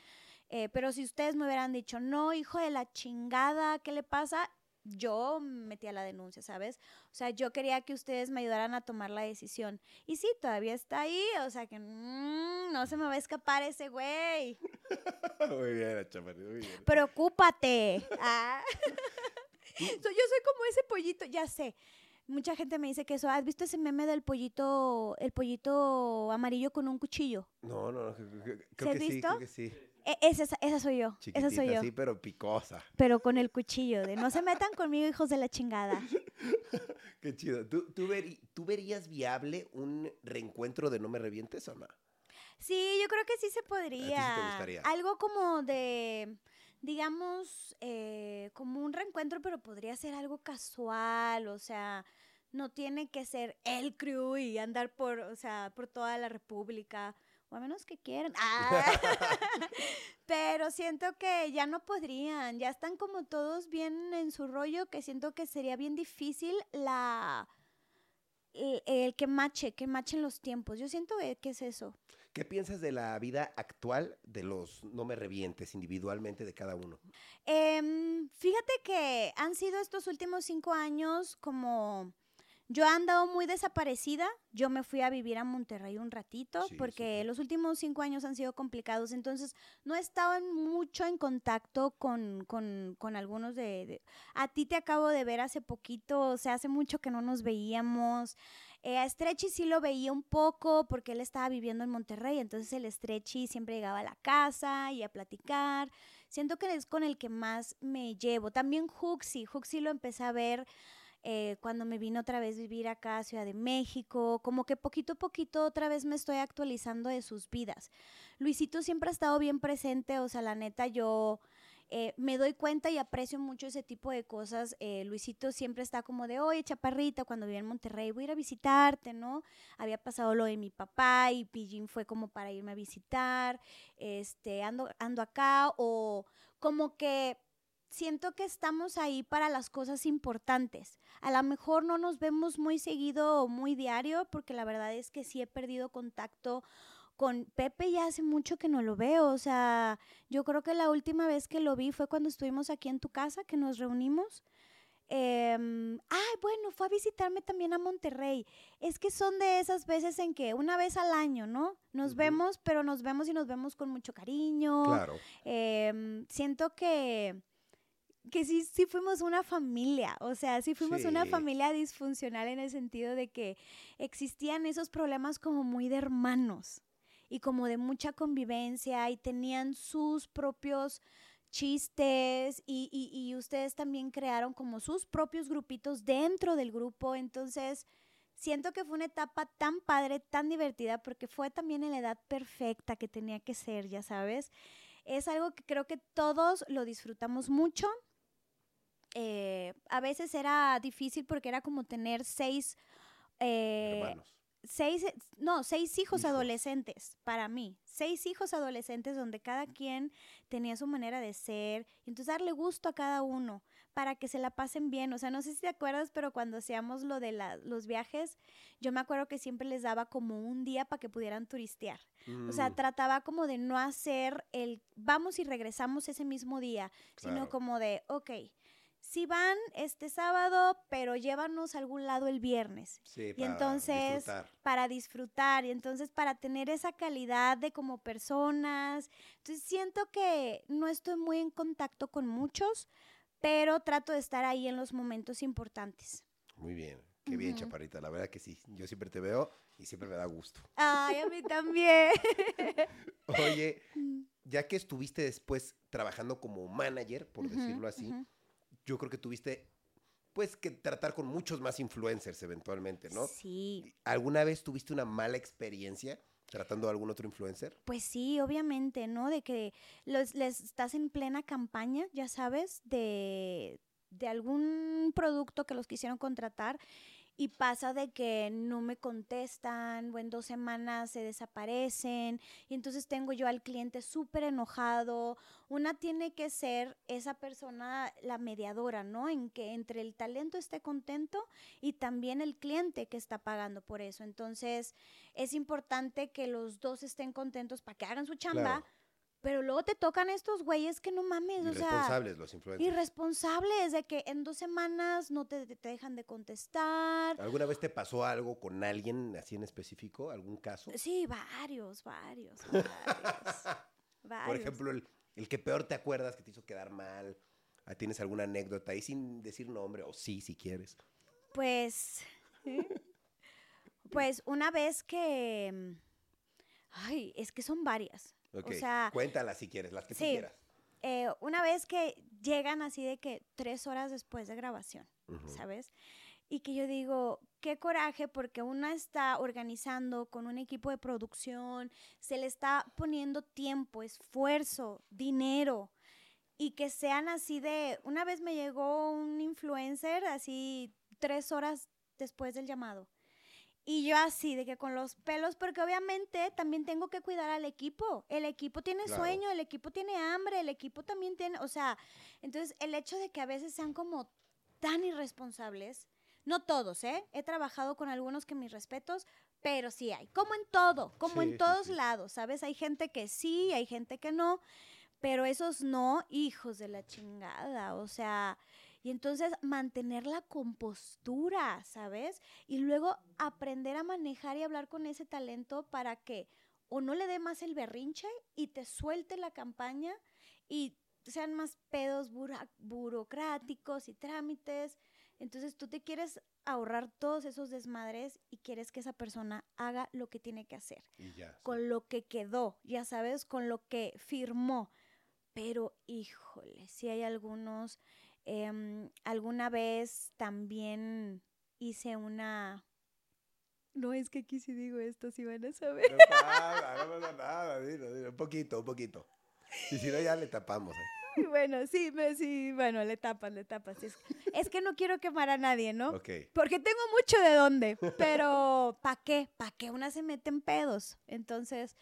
Eh, pero si ustedes me hubieran dicho, no, hijo de la chingada, ¿qué le pasa? yo metía la denuncia, ¿sabes? O sea, yo quería que ustedes me ayudaran a tomar la decisión. Y sí, todavía está ahí, o sea que mm, no se me va a escapar ese güey. muy bien, chaparrito, muy bien. Preocúpate. Ah. yo soy como ese pollito, ya sé. Mucha gente me dice que eso, ¿has visto ese meme del pollito, el pollito amarillo con un cuchillo? No, no, creo, ¿Sí que has sí, visto? creo que sí. E- esa, esa soy yo, esa soy Chiquitita, yo. sí, pero picosa. Pero con el cuchillo de no se metan conmigo, hijos de la chingada. Qué chido. ¿Tú, tú, verías viable un reencuentro de No Me Revientes o no? Sí, yo creo que sí se podría. gustaría? Algo como de, digamos, eh, como un reencuentro, pero podría ser algo casual, o sea, no tiene que ser el crew y andar por, o sea, por toda la república, o a menos que quieran. Ah. pero siento que ya no podrían, ya están como todos bien en su rollo, que siento que sería bien difícil la... El, el que mache, que machen los tiempos. Yo siento eh, que es eso. ¿Qué piensas de la vida actual de los No Me Revientes individualmente de cada uno? Em, fíjate que han sido estos últimos cinco años como yo he andado muy desaparecida. Yo me fui a vivir a Monterrey un ratito Sí, porque los últimos cinco años han sido complicados. Entonces no he estado en mucho en contacto con, con- con algunos de, de- A ti te acabo de ver hace poquito, o sea, hace mucho que no nos veíamos. Eh, a Stretchy sí lo veía un poco porque él estaba viviendo en Monterrey, entonces el Stretchy siempre llegaba a la casa y a platicar. Siento que es con el que más me llevo. También Huxi, Huxi lo empecé a ver eh, cuando me vino otra vez vivir acá a Ciudad de México, como que poquito a poquito otra vez me estoy actualizando de sus vidas. Luisito siempre ha estado bien presente, o sea, la neta yo eh, me doy cuenta y aprecio mucho ese tipo de cosas. Eh, Luisito siempre está como de, oye, chaparrita, cuando vivía en Monterrey, voy a ir a visitarte, ¿no? Había pasado lo de mi papá y Pillín fue como para irme a visitar, este, ando, ando acá, o como que siento que estamos ahí para las cosas importantes. A lo mejor no nos vemos muy seguido o muy diario, porque la verdad es que sí he perdido contacto con Pepe ya hace mucho que no lo veo. O sea, yo creo que la última vez que lo vi fue cuando estuvimos aquí en tu casa, que nos reunimos. Em, ay, bueno, fue a visitarme también a Monterrey. Es que son de esas veces en que una vez al año, ¿no? Nos vemos, pero nos vemos y nos vemos con mucho cariño. Claro. Em, siento que, que sí, sí fuimos una familia, o sea, sí fuimos una Sí. familia disfuncional en el sentido de que existían esos problemas como muy de hermanos y como de mucha convivencia y tenían sus propios chistes y, y- y ustedes también crearon como sus propios grupitos dentro del grupo, entonces siento que fue una etapa tan padre, tan divertida, porque fue también en la edad perfecta que tenía que ser, ya sabes. Es algo que creo que todos lo disfrutamos mucho. Eh, a veces era difícil porque era como tener seis, eh, Hermanos. seis, no, seis hijos, Hijos. adolescentes para mí. Seis hijos adolescentes donde cada quien tenía su manera de ser. Y entonces darle gusto a cada uno para que se la pasen bien. O sea, no sé si te acuerdas, pero cuando hacíamos lo de la- los viajes, yo me acuerdo que siempre les daba como un día para que pudieran turistear. O sea, Mm, trataba como de no hacer el vamos y regresamos ese mismo día, sino Claro. como de, ok, si van este sábado, pero llévanos a algún lado el viernes sí, y para entonces disfrutar. para disfrutar y entonces para tener esa calidad de como personas. Entonces siento que no estoy muy en contacto con muchos, pero trato de estar ahí en los momentos importantes. Muy bien. Qué bien, chaparrita. La verdad que sí. Yo siempre te veo y siempre me da gusto. Ay, a mí también. Oye, ya que estuviste después trabajando como manager, por decirlo así. Yo creo que tuviste pues que tratar con muchos más influencers eventualmente, ¿no? Sí, ¿Alguna vez tuviste una mala experiencia tratando a algún otro influencer? Pues sí, obviamente, ¿no? De que los, les estás en plena campaña, ya sabes, de, de algún producto que los quisieron contratar y pasa de que no me contestan o en dos semanas se desaparecen y entonces tengo yo al cliente súper enojado. Una tiene que ser esa persona, la mediadora, ¿no? En que entre el talento esté contento y también el cliente que está pagando por eso. Entonces es importante que los dos estén contentos para que hagan su chamba. Pero luego te tocan estos güeyes que no mames, o sea. Irresponsables los influencers. Irresponsables de que en dos semanas no te, te dejan de contestar. ¿Alguna vez te pasó algo con alguien así en específico? ¿Algún caso? Sí, varios, varios, varios. Por ejemplo, el, el que peor te acuerdas que te hizo quedar mal. Ah, ¿Tienes alguna anécdota ahí sin decir nombre? O sí, si quieres. Pues. Pues una vez que. mm, Ay, es que son varias. Ok, O sea, cuéntalas si quieres, las que tú quieras. eh, una vez que llegan así de que tres horas después de grabación. ¿sabes? Y que yo digo, qué coraje, porque una está organizando con un equipo de producción, se le está poniendo tiempo, esfuerzo, dinero, y que sean así de, una vez me llegó un influencer así tres horas después del llamado. Y yo así, de que con los pelos, porque obviamente también tengo que cuidar al equipo. El equipo tiene Claro. sueño, el equipo tiene hambre, el equipo también tiene, o sea, entonces el hecho de que a veces sean como tan irresponsables, no todos, ¿eh? He trabajado con algunos que mis respetos, pero sí hay, como en todo, como Sí, en sí, todos sí. lados, ¿sabes? Hay gente que sí, hay gente que no, pero esos no, hijos de la chingada, o sea, y entonces mantener la compostura, ¿sabes? Y luego aprender a manejar y hablar con ese talento para que o no le dé más el berrinche y te suelte la campaña y sean más pedos burocráticos y trámites. Entonces tú te quieres ahorrar todos esos desmadres y quieres que esa persona haga lo que tiene que hacer Y ya. sí. con lo que quedó, ya sabes, con lo que firmó. Pero, híjole, si hay algunos, em, alguna vez también hice una... No es que aquí si digo esto, si van a saber. No pasa, no pasa nada, dilo, dilo. Un poquito, un poquito. Y si no, ya le tapamos. ¿eh? bueno, sí, me, sí, bueno, le tapas, le tapas. Es, es que no quiero quemar a nadie, ¿no? Ok. Porque tengo mucho de dónde, pero ¿para qué? ¿Para qué una se mete en pedos? Entonces,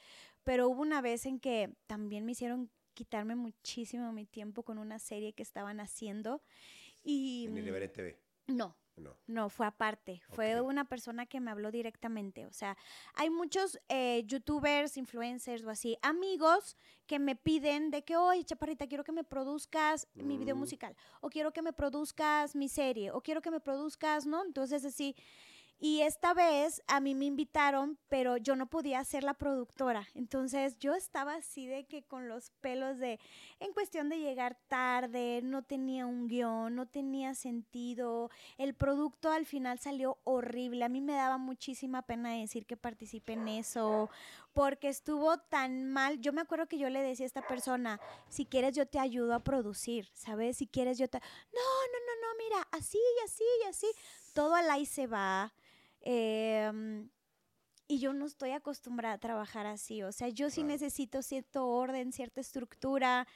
pero hubo una vez en que también me hicieron quitarme muchísimo mi tiempo con una serie que estaban haciendo y En el Everett TV. no, No. no, fue aparte. Fue una persona que me habló directamente. O sea, hay muchos eh, youtubers, influencers o así, amigos que me piden de que, oye, chaparrita, quiero que me produzcas mi video Mm. musical. O quiero que me produzcas mi serie. O quiero que me produzcas, ¿no? Entonces, así. Y esta vez a mí me invitaron, pero yo no podía ser la productora. Entonces yo estaba así de que con los pelos de, en cuestión de llegar tarde, no tenía un guion, no tenía sentido. El producto al final salió horrible. A mí me daba muchísima pena decir que participé en eso, porque estuvo tan mal. Yo me acuerdo que yo le decía a esta persona, si quieres yo te ayudo a producir, ¿sabes? Si quieres yo te... No, no, no, no, mira, así y así y así. Todo al ahí se va. Em, y yo no estoy acostumbrada a trabajar así. O sea, yo sí Claro. necesito cierto orden, cierta estructura.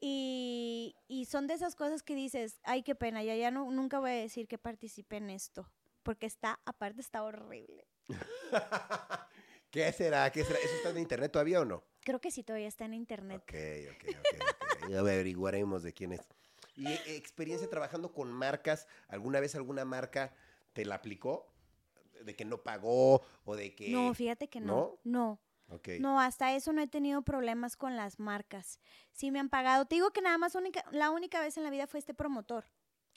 Y, y son de esas cosas que dices, ay, qué pena, ya, ya no, nunca voy a decir que participé en esto. Porque está, aparte está horrible. ¿Qué será? ¿Qué será? ¿Eso está en internet todavía o no? Creo que sí todavía está en internet. Ok, ok, ok. ok. Ya averiguaremos de quién es. ¿Y eh, experiencia trabajando con marcas? ¿Alguna vez alguna marca te la aplicó? ¿De que no pagó o de que...? No, fíjate que no. No. Ok. No, hasta eso no he tenido problemas con las marcas. Sí me han pagado. Te digo que nada más única, la única vez en la vida fue este promotor.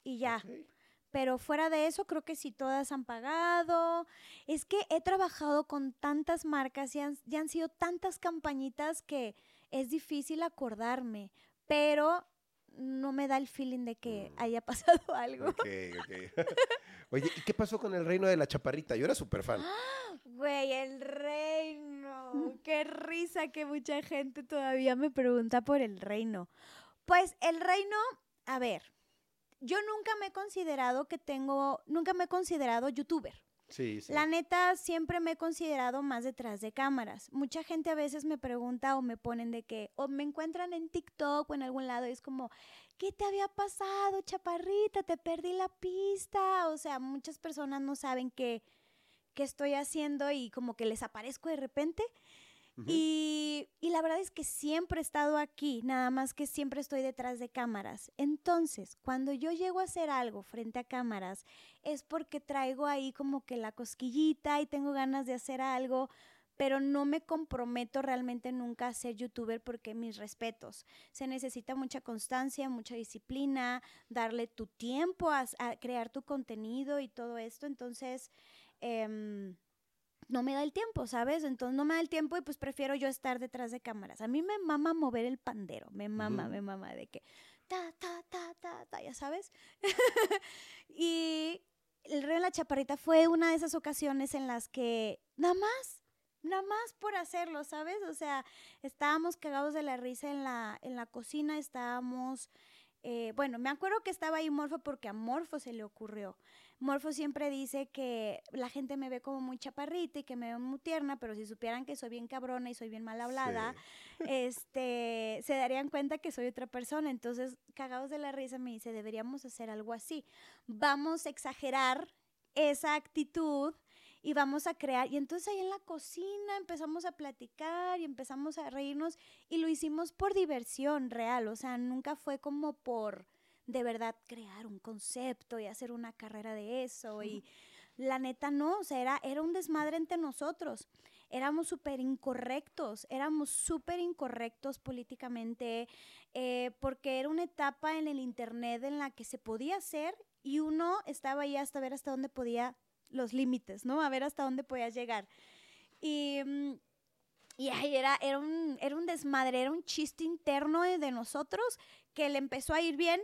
Y ya. Pero fuera de eso, creo que sí todas han pagado. Es que he trabajado con tantas marcas y han, y han sido tantas campañitas que es difícil acordarme. Pero no me da el feeling de que Mm. haya pasado algo. Ok, ok. Oye, ¿y qué pasó con el reino de la chaparrita? Yo era súper fan. Güey, el reino. Qué risa que mucha gente todavía me pregunta por el reino. Pues el reino, a ver, yo nunca me he considerado que tengo, nunca me he considerado youtuber. La neta, siempre me he considerado más detrás de cámaras. Mucha gente a veces me pregunta o me ponen de que, o me encuentran en TikTok o en algún lado y es como, ¿qué te había pasado, chaparrita? Te perdí la pista. O sea, muchas personas no saben qué, qué estoy haciendo y como que les aparezco de repente. Y la verdad es que siempre he estado aquí, nada más que siempre estoy detrás de cámaras. Entonces, cuando yo llego a hacer algo frente a cámaras, es porque traigo ahí como que la cosquillita y tengo ganas de hacer algo, pero no me comprometo realmente nunca a ser youtuber porque mis respetos. Se necesita mucha constancia, mucha disciplina, darle tu tiempo a, crear tu contenido y todo esto. Entonces, em, no me da el tiempo, ¿sabes? Entonces no me da el tiempo y pues prefiero yo estar detrás de cámaras. A mí me mama mover el pandero, me mama, me mama de que ta, ta, ta, ta, ta, ya sabes. y el rey de la chaparrita fue una de esas ocasiones en las que nada más, nada más por hacerlo, ¿sabes? O sea, estábamos cagados de la risa en la, en la cocina, estábamos... Eh, bueno, me acuerdo que estaba ahí Morfo porque a Morfo se le ocurrió. Morfo siempre dice que la gente me ve como muy chaparrita y que me ve muy tierna, pero si supieran que soy bien cabrona y soy bien mal hablada, este, se darían cuenta que soy otra persona. Entonces, cagados de la risa, me dice, deberíamos hacer algo así. Vamos a exagerar esa actitud y vamos a crear. Y entonces ahí en la cocina empezamos a platicar y empezamos a reírnos y lo hicimos por diversión real, o sea, nunca fue como por de verdad crear un concepto y hacer una carrera de eso. Y la neta no, o sea, era, era un desmadre entre nosotros. Éramos súper incorrectos, éramos súper incorrectos políticamente, eh, porque era una etapa en el Internet en la que se podía hacer y uno estaba ahí hasta ver hasta dónde podía, los límites, ¿no? A ver hasta dónde podía llegar. Y... Mm, y ahí era, era, un, era un desmadre, era un chiste interno de, de nosotros que le empezó a ir bien,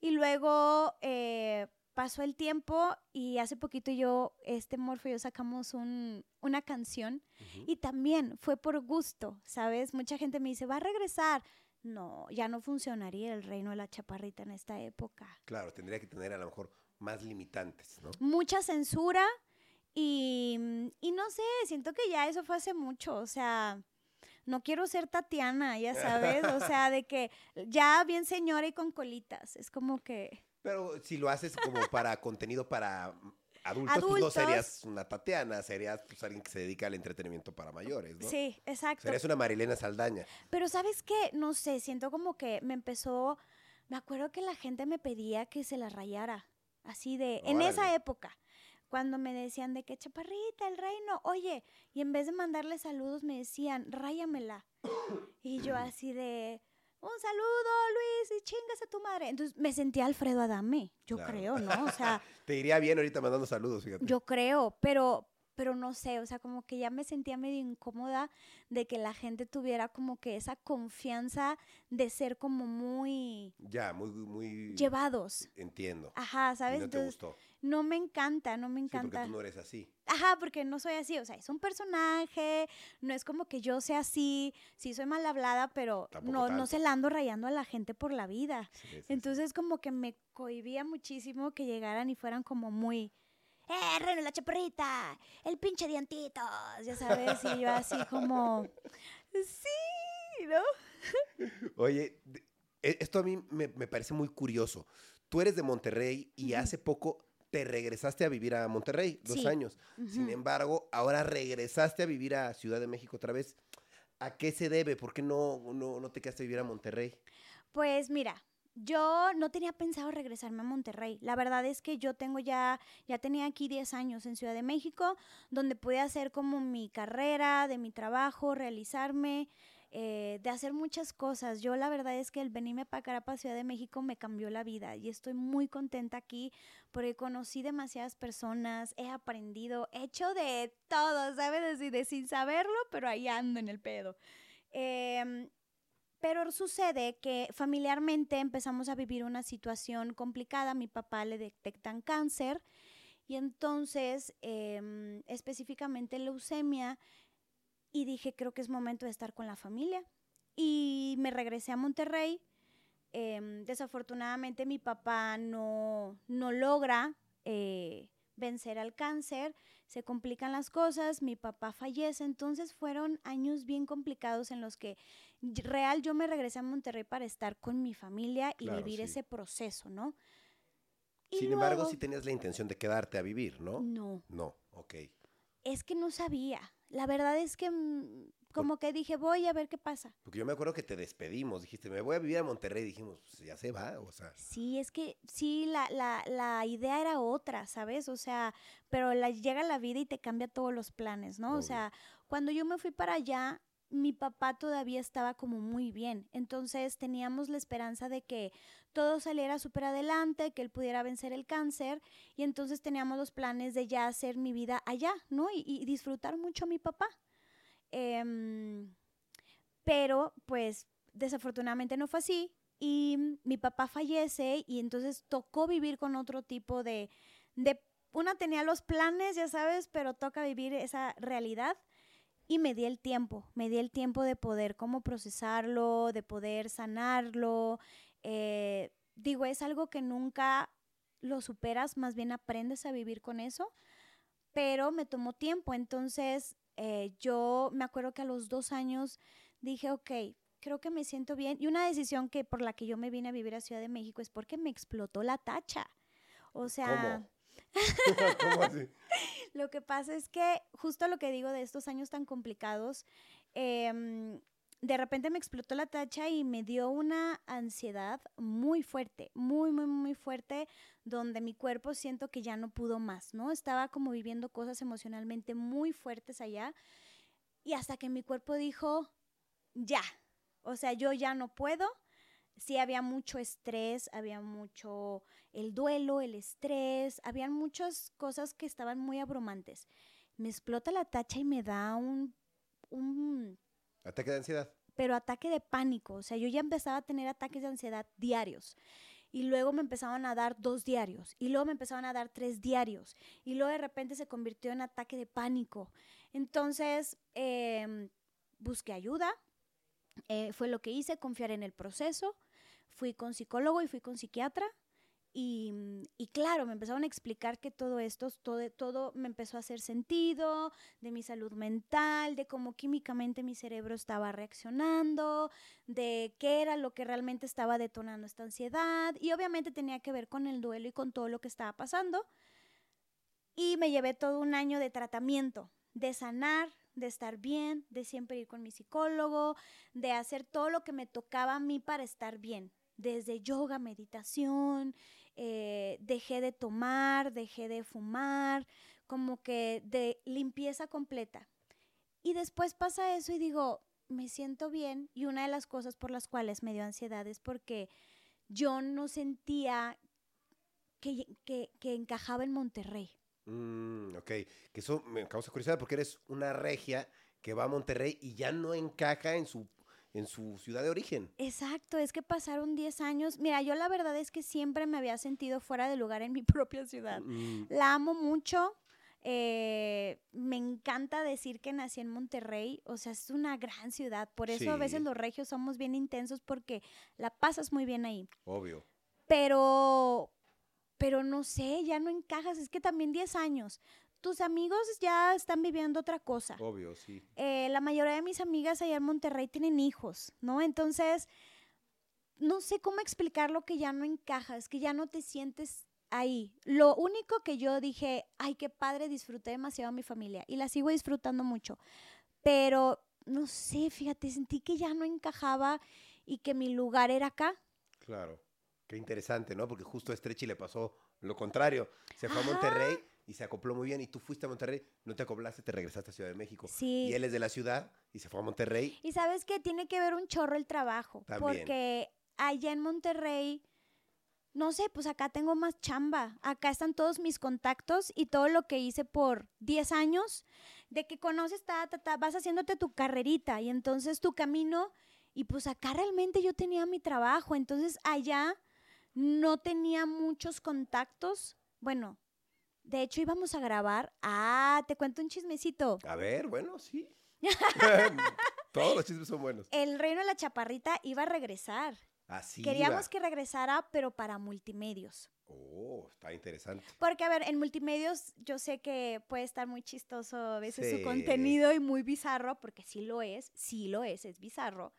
y luego eh, pasó el tiempo y hace poquito yo, este Morfo y yo sacamos una canción y también fue por gusto, ¿sabes? Mucha gente me dice, va a regresar. No, ya no funcionaría el reino de la chaparrita en esta época. Claro, tendría que tener a lo mejor más limitantes, ¿no? Mucha censura y, y no sé, siento que ya eso fue hace mucho, o sea, no quiero ser Tatiana, ya sabes, o sea, de que ya bien señora y con colitas, es como que... Pero si lo haces como para contenido para adultos, pues no serías una Tatiana, serías pues, alguien que se dedica al entretenimiento para mayores, ¿no? Sí, exacto. Serías una Marilena Saldaña. Pero ¿sabes qué? No sé, siento como que me empezó, me acuerdo que la gente me pedía que se la rayara, así de, en esa época cuando me decían de que chaparrita, el reino, oye, y en vez de mandarle saludos me decían, ráyamela. y yo así de, un saludo, Luis, y chingas a tu madre. Entonces me sentía Alfredo Adame, yo creo, ¿no? O sea. Te iría bien ahorita mandando saludos, fíjate. Yo creo, pero, pero no sé, o sea, como que ya me sentía medio incómoda de que la gente tuviera como que esa confianza de ser como muy... Ya, muy, muy... Llevados. Entiendo. Ajá, ¿sabes? no te gustó. No me encanta, no me encanta. Sí, porque tú no eres así. Ajá, porque no soy así, o sea, es un personaje, no es como que yo sea así, sí soy mal hablada, pero no, no se la ando rayando a la gente por la vida. Entonces como que me cohibía muchísimo que llegaran y fueran como muy ¡eh, Reno la chaparrita! ¡El pinche dientitos! Ya sabes, y yo así como, sí, ¿no? Oye, e, esto a mí me, parece muy curioso. Tú eres de Monterrey y hace poco te regresaste a vivir a Monterrey, dos años. Sin embargo, ahora regresaste a vivir a Ciudad de México otra vez. ¿A qué se debe? ¿Por qué no, no, no te quedaste a vivir a Monterrey? Pues mira, yo no tenía pensado regresarme a Monterrey. La verdad es que yo tengo ya, ya tenía aquí 10 años en Ciudad de México, donde pude hacer como mi carrera, de mi trabajo, realizarme, eh, de hacer muchas cosas. Yo la verdad es que el venirme para para Ciudad de México, me cambió la vida y estoy muy contenta aquí porque conocí demasiadas personas, he aprendido, he hecho de todo, ¿sabes? De, de sin saberlo, pero ahí ando en el pedo. Eh, pero sucede que familiarmente empezamos a vivir una situación complicada. Mi papá le detectan cáncer y entonces em, específicamente leucemia y dije creo que es momento de estar con la familia. Y me regresé a Monterrey. Em, desafortunadamente mi papá no, no logra eh, vencer al cáncer, se complican las cosas, mi papá fallece, entonces fueron años bien complicados en los que real yo me regresé a Monterrey para estar con mi familia y vivir ese proceso, ¿no? Sin embargo, sí tenías la intención de quedarte a vivir, ¿no? No. No, ok. Es que no sabía. La verdad es que mm, como que dije, voy a ver qué pasa. Porque yo me acuerdo que te despedimos, dijiste, me voy a vivir a Monterrey, dijimos, pues ya se va, o sea. Sí, es que sí, la, la, la idea era otra, ¿sabes? O sea, pero la, llega la vida y te cambia todos los planes, ¿no? O sea, cuando yo me fui para allá, mi papá todavía estaba como muy bien. Entonces teníamos la esperanza de que todo saliera súper adelante, que él pudiera vencer el cáncer. Y entonces teníamos los planes de ya hacer mi vida allá, ¿no? Y, disfrutar mucho a mi papá. Em, pero pues desafortunadamente no fue así y mi papá fallece y entonces tocó vivir con otro tipo de, de, una tenía los planes, ya sabes, pero toca vivir esa realidad y me di el tiempo, me di el tiempo de poder cómo procesarlo, de poder sanarlo. Eh, digo, es algo que nunca lo superas, más bien aprendes a vivir con eso, pero me tomó tiempo, entonces eh, yo me acuerdo que a los dos años dije, ok, creo que me siento bien. Y una decisión que por la que yo me vine a vivir a Ciudad de México es porque me explotó la tacha. O sea... ¿Cómo? así? Lo que pasa es que justo lo que digo de estos años tan complicados, eh, de repente me explotó la tacha y me dio una ansiedad muy fuerte, muy, muy, muy fuerte, donde mi cuerpo siento que ya no pudo más, ¿no? Estaba como viviendo cosas emocionalmente muy fuertes allá y hasta que mi cuerpo dijo, ya, o sea, yo ya no puedo. Sí, había mucho estrés, había mucho el duelo, el estrés, habían muchas cosas que estaban muy abrumantes. Me explota la tacha y me da un, un Ataque de ansiedad. Pero ataque de pánico. O sea, yo ya empezaba a tener ataques de ansiedad diarios. Y luego me empezaban a dar dos diarios. Y luego me empezaban a dar tres diarios. Y luego de repente se convirtió en ataque de pánico. Entonces, em, busqué ayuda. Eh, fue lo que hice, confiar en el proceso. Fui con psicólogo y fui con psiquiatra. Mm, y, claro, me empezaron a explicar que todo esto, todo, todo me empezó a hacer sentido, de mi salud mental, de cómo químicamente mi cerebro estaba reaccionando, de qué era lo que realmente estaba detonando esta ansiedad. Y obviamente tenía que ver con el duelo y con todo lo que estaba pasando. Y me llevé todo un año de tratamiento, de sanar, de estar bien, de siempre ir con mi psicólogo, de hacer todo lo que me tocaba a mí para estar bien, desde yoga, meditación, eh, dejé de tomar, dejé de fumar, como que de limpieza completa. Y después pasa eso y digo, me siento bien y una de las cosas por las cuales me dio ansiedad es porque yo no sentía que, encajaba en Monterrey. Mm, ok, que eso me causa curiosidad porque eres una regia que va a Monterrey y ya no encaja en su en su ciudad de origen. Exacto, es que pasaron 10 años. Mira, yo la verdad es que siempre me había sentido fuera de lugar en mi propia ciudad. Mm. La amo mucho. Eh, me encanta decir que nací en Monterrey, o sea, es una gran ciudad. Por eso a veces los regios somos bien intensos porque la pasas muy bien ahí. Obvio. Pero, pero no sé, ya no encajas. Es que también 10 años tus amigos ya están viviendo otra cosa. Obvio, sí. Eh, la mayoría de mis amigas allá en Monterrey tienen hijos, ¿no? Entonces, no sé cómo explicar lo que ya no encaja, es que ya no te sientes ahí. Lo único que yo dije, ay, qué padre, disfruté demasiado a mi familia y la sigo disfrutando mucho. Pero, no sé, fíjate, sentí que ya no encajaba y que mi lugar era acá. Claro, qué interesante, ¿no? Porque justo a Estrechi le pasó lo contrario. Se fue a Monterrey y se acopló muy bien. Y tú fuiste a Monterrey, no te acoplaste, te regresaste a Ciudad de México. Sí. Y él es de la ciudad y se fue a Monterrey. Y sabes que tiene que ver un chorro el trabajo. Porque allá en Monterrey, no sé, pues acá tengo más chamba. Acá están todos mis contactos y todo lo que hice por 10 años, de que conoces, ta, ta, vas haciéndote tu carrerita y entonces tu camino. Y pues acá realmente yo tenía mi trabajo. Entonces allá no tenía muchos contactos. Bueno, de hecho, íbamos a grabar. Ah, te cuento un chismecito. A ver, bueno, sí. Todos los chismes son buenos. El reino de la chaparrita iba a regresar. Así. Queríamos que regresara, pero para multimedios. Oh, está interesante. Porque, a ver, en multimedios yo sé que puede estar muy chistoso a veces su contenido y muy bizarro, porque sí lo es, sí lo es, es bizarro.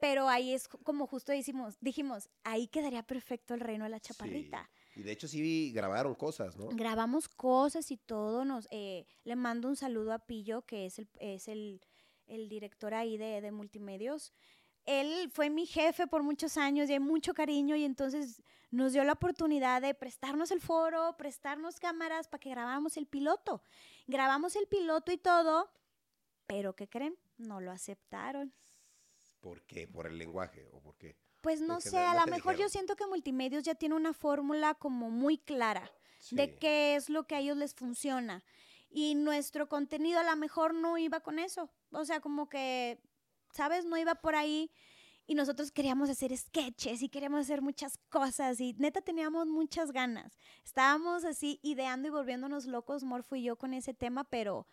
Pero ahí es como justo dijimos, dijimos ahí quedaría perfecto el reino de la chaparrita. Y de hecho sí grabaron cosas, ¿no? Grabamos cosas y todo. Nos, eh, le mando un saludo a Pillo, que es el, es el, el director ahí de, de multimedios, él fue mi jefe por muchos años y hay mucho cariño y entonces nos dio la oportunidad de prestarnos el foro, prestarnos cámaras para que grabáramos el piloto. Grabamos el piloto y todo, pero ¿qué creen? No lo aceptaron. ¿Por qué? ¿Por el lenguaje o por qué? Pues no sé, a lo mejor yo siento que Multimedios ya tiene una fórmula como muy clara de qué es lo que a ellos les funciona. Y nuestro contenido a lo mejor no iba con eso. O sea, como que ¿sabes? No iba por ahí. Y nosotros queríamos hacer sketches y queríamos hacer muchas cosas y neta teníamos muchas ganas. Estábamos así ideando y volviéndonos locos, Morfo y yo, con ese tema, pero,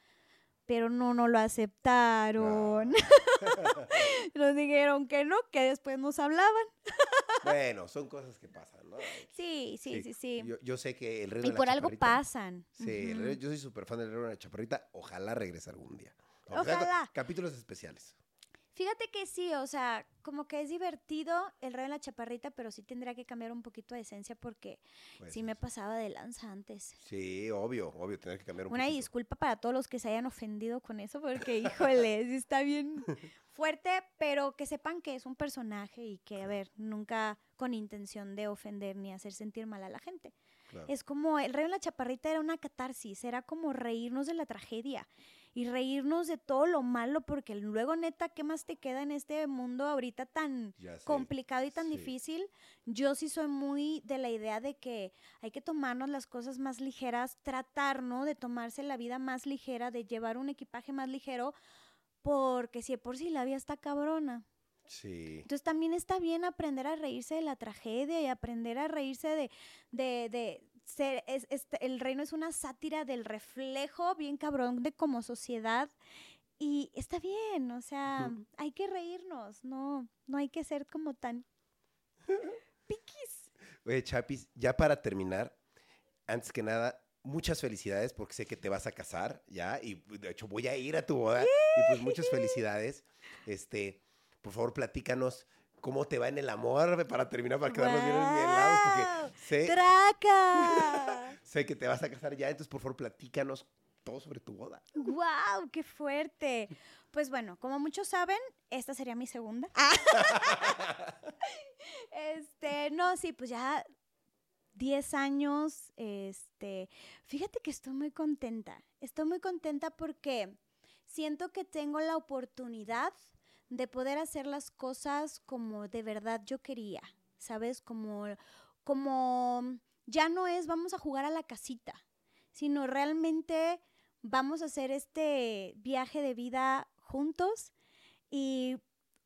pero no, no lo aceptaron. nos dijeron que no, que después nos hablaban. bueno, son cosas que pasan, ¿no? Sí, sí, sí, sí. Yo, sé que el rey de Y por algo pasan. Sí, yo soy súper fan del rey de la chaparrita. Ojalá regrese algún día. Ojalá. capítulos especiales. Fíjate que sí, o sea, como que es divertido el rey de la chaparrita, pero sí tendría que cambiar un poquito de esencia porque pues sí me pasaba de lanza antes. Sí, obvio, obvio, tendría que cambiar un Una disculpa para todos los que se hayan ofendido con eso, porque híjole, está bien fuerte, pero que sepan que es un personaje y que, a ver, nunca con intención de ofender ni hacer sentir mal a la gente. Es como el rey de la chaparrita era una catarsis, era como reírnos de la tragedia y reírnos de todo lo malo, porque luego neta, ¿qué más te queda en este mundo ahorita tan complicado y tan difícil? Yo sí soy muy de la idea de que hay que tomarnos las cosas más ligeras, tratar, ¿no? De tomarse la vida más ligera, de llevar un equipaje más ligero, porque si por sí la vida está cabrona. Sí. Entonces también está bien aprender a reírse de la tragedia y aprender a reírse de, de, es, este, el reino es una sátira del reflejo bien cabrón de como sociedad y está bien, o sea, hay que reírnos, no, no hay que ser como tan piquis. Oye, Chapis, ya para terminar, antes que nada, muchas felicidades porque sé que te vas a casar ya y de hecho voy a ir a tu boda y pues muchas felicidades. Este, por favor, platícanos cómo te va en el amor para terminar, para quedarnos bien, bien lados. Porque sé, ¡Traca! sé que te vas a casar ya, entonces por favor platícanos todo sobre tu boda. ¡Wow! ¡Qué fuerte! Pues bueno, como muchos saben, esta sería mi segunda. este, no, sí, pues ya 10 años, este, fíjate que estoy muy contenta. Estoy muy contenta porque siento que tengo la oportunidad de poder hacer las cosas como de verdad yo quería, ¿sabes? Como, como ya no es vamos a jugar a la casita, sino realmente vamos a hacer este viaje de vida juntos y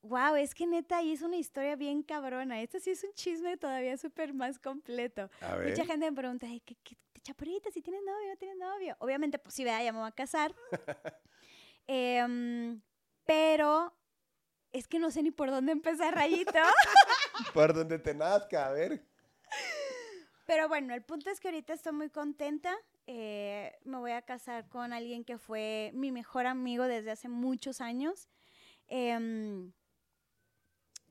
wow, es que neta ahí es una historia bien cabrona. Esto sí es un chisme todavía súper más completo. Mucha gente me pregunta, ¿qué, qué, chaparita, si tienes novio, no tienes novio? Obviamente, pues sí, vea, ya me voy a casar. Em, pero es que no sé ni por dónde empezar, Rayito. por donde te nazca, a ver. Pero bueno, el punto es que ahorita estoy muy contenta. Eh, me voy a casar con alguien que fue mi mejor amigo desde hace muchos años. Em,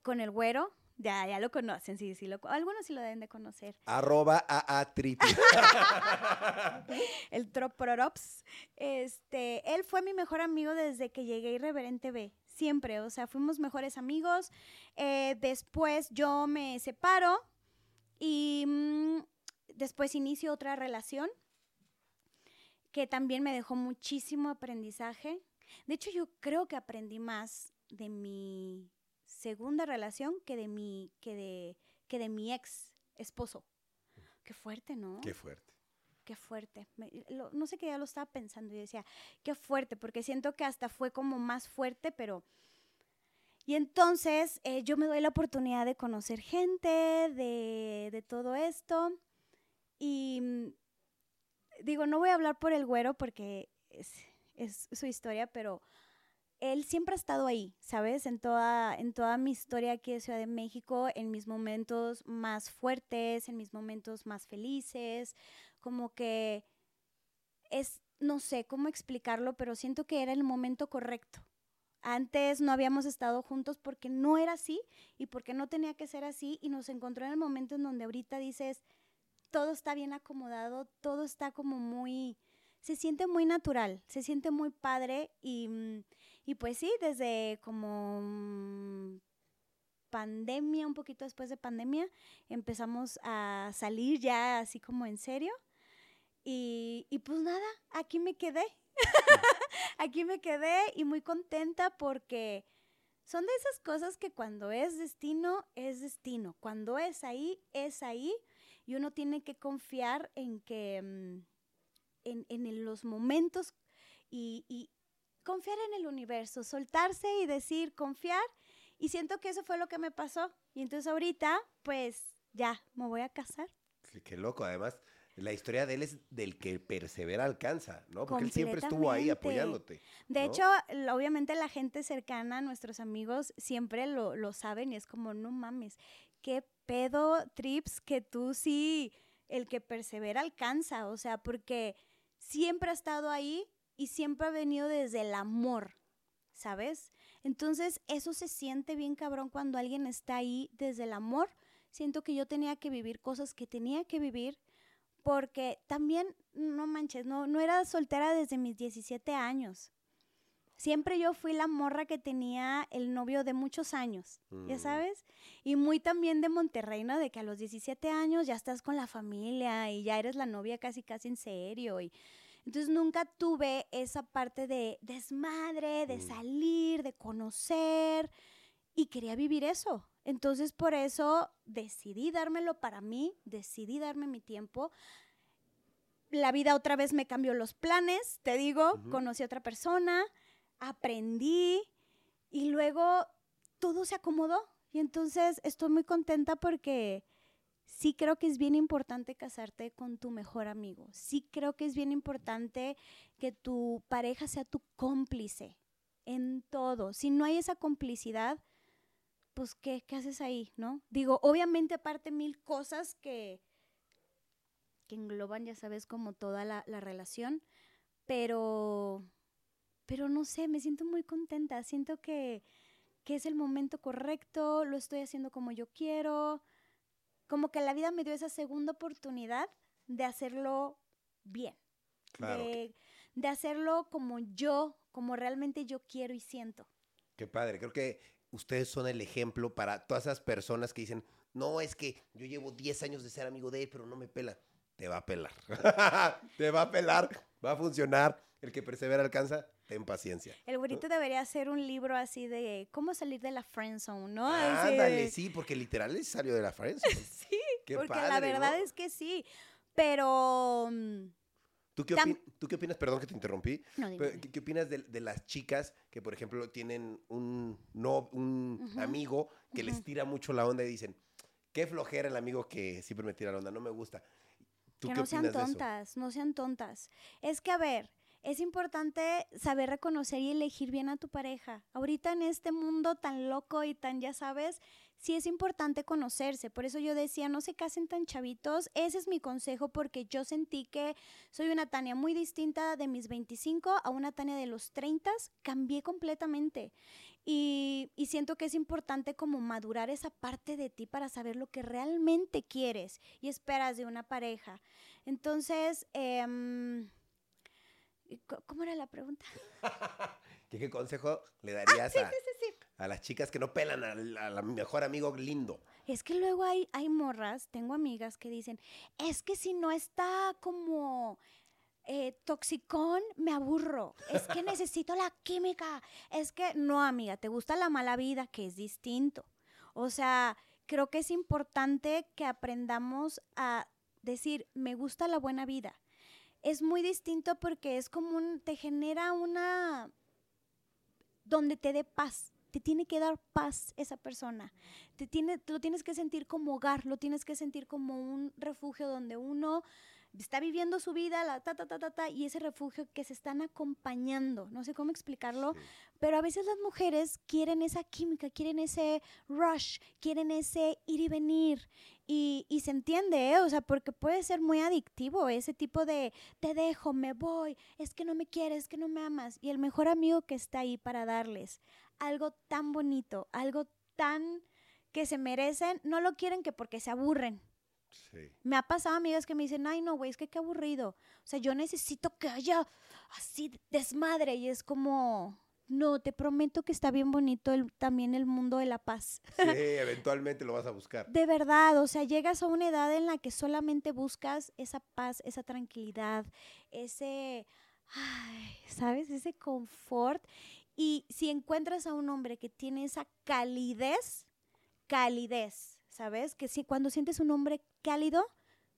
con el güero. Ya, ya lo conocen, sí, sí. Lo, algunos sí lo deben de conocer. Arroba a el Troporops. Este, él fue mi mejor amigo desde que llegué a Irreverente B siempre, o sea, fuimos mejores amigos. Eh, después yo me separo y mm, después inicio otra relación que también me dejó muchísimo aprendizaje. De hecho, yo creo que aprendí más de mi segunda relación que de mi, que de, que de mi ex esposo. Qué fuerte, ¿no? Qué fuerte qué fuerte. no sé qué ya lo estaba pensando y decía, qué fuerte, porque siento que hasta fue como más fuerte, pero... Y entonces eh, yo me doy la oportunidad de conocer gente, de, todo esto. Y mm, digo, no voy a hablar por el güero porque es, es su historia, pero él siempre ha estado ahí, ¿sabes? En toda, en toda mi historia aquí de Ciudad de México, en mis momentos más fuertes, en mis momentos más felices, como que es, no sé cómo explicarlo, pero siento que era el momento correcto. Antes no habíamos estado juntos porque no era así y porque no tenía que ser así y nos encontró en el momento en donde ahorita dices, todo está bien acomodado, todo está como muy se siente muy natural, se siente muy padre y, mm, y pues sí, desde como mm, pandemia, un poquito después de pandemia, empezamos a salir ya así como en serio. Y, y pues nada, aquí me quedé. aquí me quedé y muy contenta porque son de esas cosas que cuando es destino, es destino. Cuando es ahí, es ahí. Y uno tiene que confiar en que, mm, en, en los momentos y, y confiar en el universo, soltarse y decir, confiar. Y siento que eso fue lo que me pasó. Y entonces ahorita, pues ya, me voy a casar. Qué, qué loco, además la historia de él es del que persevera alcanza, ¿no? Porque él siempre estuvo ahí apoyándote. De hecho, obviamente la gente cercana, nuestros amigos, siempre lo, lo saben y es como, no mames, qué pedo, Trips, que tú sí, el que persevera alcanza, o sea, porque siempre ha estado ahí y siempre ha venido desde el amor, ¿sabes? Entonces, eso se siente bien cabrón cuando alguien está ahí desde el amor. Siento que yo tenía que vivir cosas que tenía que vivir porque también, no manches, no, no era soltera desde mis 17 años. Siempre yo fui la morra que tenía el novio de muchos años, ya mm. sabes, y muy también de Monterrey, ¿no? De que a los 17 años ya estás con la familia y ya eres la novia casi casi en serio y entonces nunca tuve esa parte de desmadre, de mm. salir, de conocer y quería vivir eso. Entonces por eso decidí dármelo para mí, decidí darme mi tiempo. La vida otra vez me cambió los planes, te digo, conocí a otra persona, aprendí y luego todo se acomodó. Y entonces estoy muy contenta porque sí creo que es bien importante casarte con tu mejor amigo. Sí creo que es bien importante que tu pareja sea tu cómplice en todo. Si no hay esa complicidad, pues, ¿qué, ¿qué haces ahí, no? Digo, obviamente aparte mil cosas que, que engloban, ya sabes, como toda la, la relación, pero, pero no sé, me siento muy contenta, siento que, que es el momento correcto, lo estoy haciendo como yo quiero, como que la vida me dio esa segunda oportunidad de hacerlo bien, de, de, hacerlo como yo, como realmente yo quiero y siento. Qué padre, creo que ustedes son el ejemplo para todas esas personas que dicen, no, es que yo llevo 10 años de ser amigo de él, pero no me pela. Te va a pelar. te va a pelar, va a funcionar. El que persevera alcanza, ten paciencia. El güerito debería hacer un libro así de cómo salir de la friendzone, ¿no? Ándale, sí, porque literal salió de la friendzone. sí, porque la verdad es que sí. Pero mm, ¿Tú qué, opinas, perdón que te interrumpí, ¿qué, opinas de, las chicas que, por ejemplo, tienen un, no, un amigo que les tira mucho la onda y dicen, qué flojera el amigo que siempre me tira la onda, no me gusta? que no sean tontas, no sean tontas. Es que, a ver, es importante saber reconocer y elegir bien a tu pareja. Ahorita en este mundo tan loco y tan, ya sabes, sí es importante conocerse. Por eso yo decía, no se casen tan chavitos. Ese es mi consejo porque yo sentí que soy una Tania muy distinta de mis 25 a una Tania de los 30. Cambié completamente. Y, siento que es importante como madurar esa parte de ti para saber lo que realmente quieres y esperas de una pareja. Entonces, em, ¿cómo era la pregunta? ¿Qué, consejo le ah, darías a, a las chicas que no pelan al, mejor amigo lindo. Es que luego hay, hay morras, tengo amigas que dicen, es que si no está como eh, toxicón, me aburro. Es que necesito la química. Es que no, amiga, te gusta la mala vida, que es distinto. O sea, creo que es importante que aprendamos a decir, me gusta la buena vida. Es muy distinto porque es como un, te genera una, donde te dé paz te tiene que dar paz esa persona. Te tiene, lo tienes que sentir como hogar, lo tienes que sentir como un refugio donde uno está viviendo su vida, la ta, ta, ta, ta, ta, y ese refugio que se están acompañando. No sé cómo explicarlo, pero a veces las mujeres quieren esa química, quieren ese rush, quieren ese ir y venir. Y, y se entiende, ¿eh? o sea, porque puede ser muy adictivo ese tipo de te dejo, me voy, es que no me quieres, es que no me amas. Y el mejor amigo que está ahí para darles algo tan bonito, algo tan que se merecen, no lo quieren que porque se aburren, Sí. Me ha pasado amigas que me dicen, ay, no, güey, es que qué aburrido. O sea, yo necesito que haya así desmadre. Y es como, no, te prometo que está bien bonito el, también el mundo de la paz. Sí, eventualmente lo vas a buscar. De verdad, o sea, llegas a una edad en la que solamente buscas esa paz, esa tranquilidad, ese, ay, ¿sabes? Ese confort. Y si encuentras a un hombre que tiene esa calidez, calidez, ¿sabes? Que si cuando sientes un hombre cálido,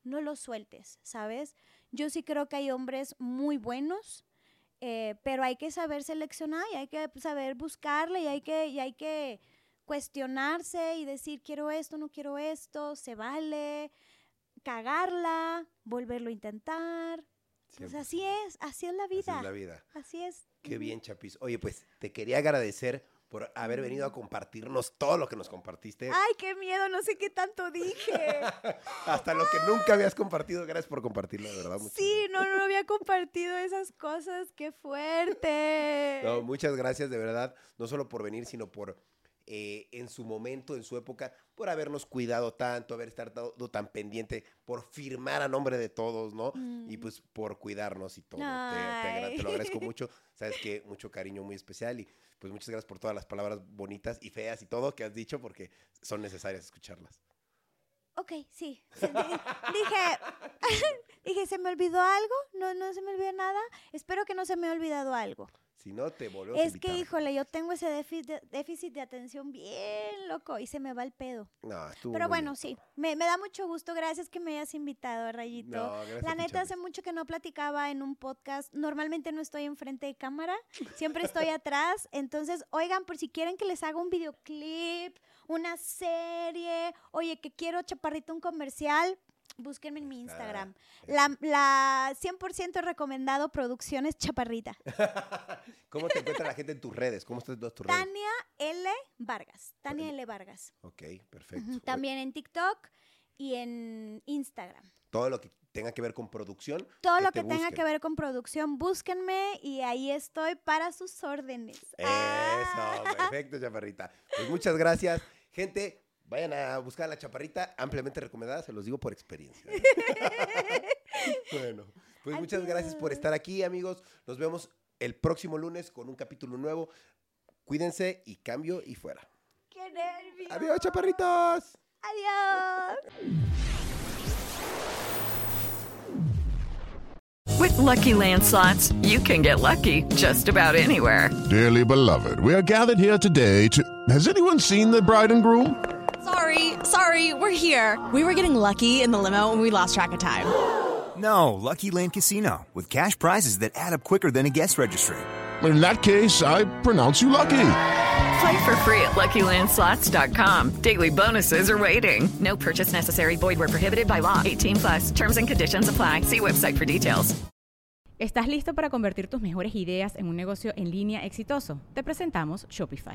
no lo sueltes, ¿sabes? Yo sí creo que hay hombres muy buenos, eh, pero hay que saber seleccionar y hay que saber buscarle y hay que, y hay que cuestionarse y decir, quiero esto, no quiero esto, se vale, cagarla, volverlo a intentar. Pues así es, así es la vida. Así es la vida. Así es. Qué bien, Chapis. Oye, pues te quería agradecer por haber venido a compartirnos todo lo que nos compartiste. Ay, qué miedo, no sé qué tanto dije. Hasta lo que nunca habías compartido. Gracias por compartirlo, de verdad. muchas Sí, no, no había compartido esas cosas, qué fuerte. No, muchas gracias de verdad, no solo por venir, sino por eh, en su momento, en su época, por habernos cuidado tanto, haber estado tan pendiente, por firmar a nombre de todos, ¿no? Y Mm. pues por cuidarnos y todo. Te, te te lo agradezco mucho. Sabes que mucho cariño muy especial y pues muchas gracias por todas las palabras bonitas y feas y todo que has dicho porque son necesarias escucharlas. Ok, sí. sí, di- dije, dije, ¿se me olvidó algo? No, no se me olvidó nada. Espero que no se me ha olvidado algo. Si no, te volvemos a Es que, híjole, yo tengo ese déficit de, atención bien loco y se me va el pedo. No, estuvo Pero bueno, bien. sí, me, me da mucho gusto. Gracias que me hayas invitado, Rayito. No, gracias a La neta, hace mucho que no platicaba en un podcast. Normalmente no estoy enfrente de cámara, siempre estoy atrás. Entonces, oigan, por si quieren que les haga un videoclip, una serie, oye, que quiero chaparrito un comercial, búsquenme en mi Instagram. La, la 100% recomendado Producciones Chaparrita. ¿Cómo te encuentra la gente en tus redes? ¿Cómo están todas tus redes? Tania L. Vargas. Tania L. Vargas. Ok, perfecto. Ujú, También en TikTok y en Instagram. Todo lo que tenga que ver con producción. Todo lo que tenga que ver con producción, búsquenme y ahí estoy para sus órdenes. Eso, Ah. perfecto, chaparrita. Pues muchas gracias. Gente, vayan a buscar a la chaparrita, ampliamente recomendada, se los digo por experiencia. bueno, pues muchas gracias por estar aquí, amigos. Nos vemos el próximo lunes con un capítulo nuevo. Cuídense y cambio y fuera. ¡Qué nervios! Adiós, chaparritos. ¡Adiós! With Lucky Land slots, you can get lucky just about anywhere. Dearly beloved, we are gathered here today to. Has anyone seen the bride and groom? Sorry, sorry, we're here. We were getting lucky in the limo and we lost track of time. No, Lucky Land Casino, with cash prizes that add up quicker than a guest registry. In that case, I pronounce you lucky. Play for free at LuckyLandSlots.com. Daily bonuses are waiting. No purchase necessary. Void where prohibited by law. 18 plus. Terms and conditions apply. See website for details. ¿Estás listo para convertir tus mejores ideas en un negocio en línea exitoso? Te presentamos Shopify.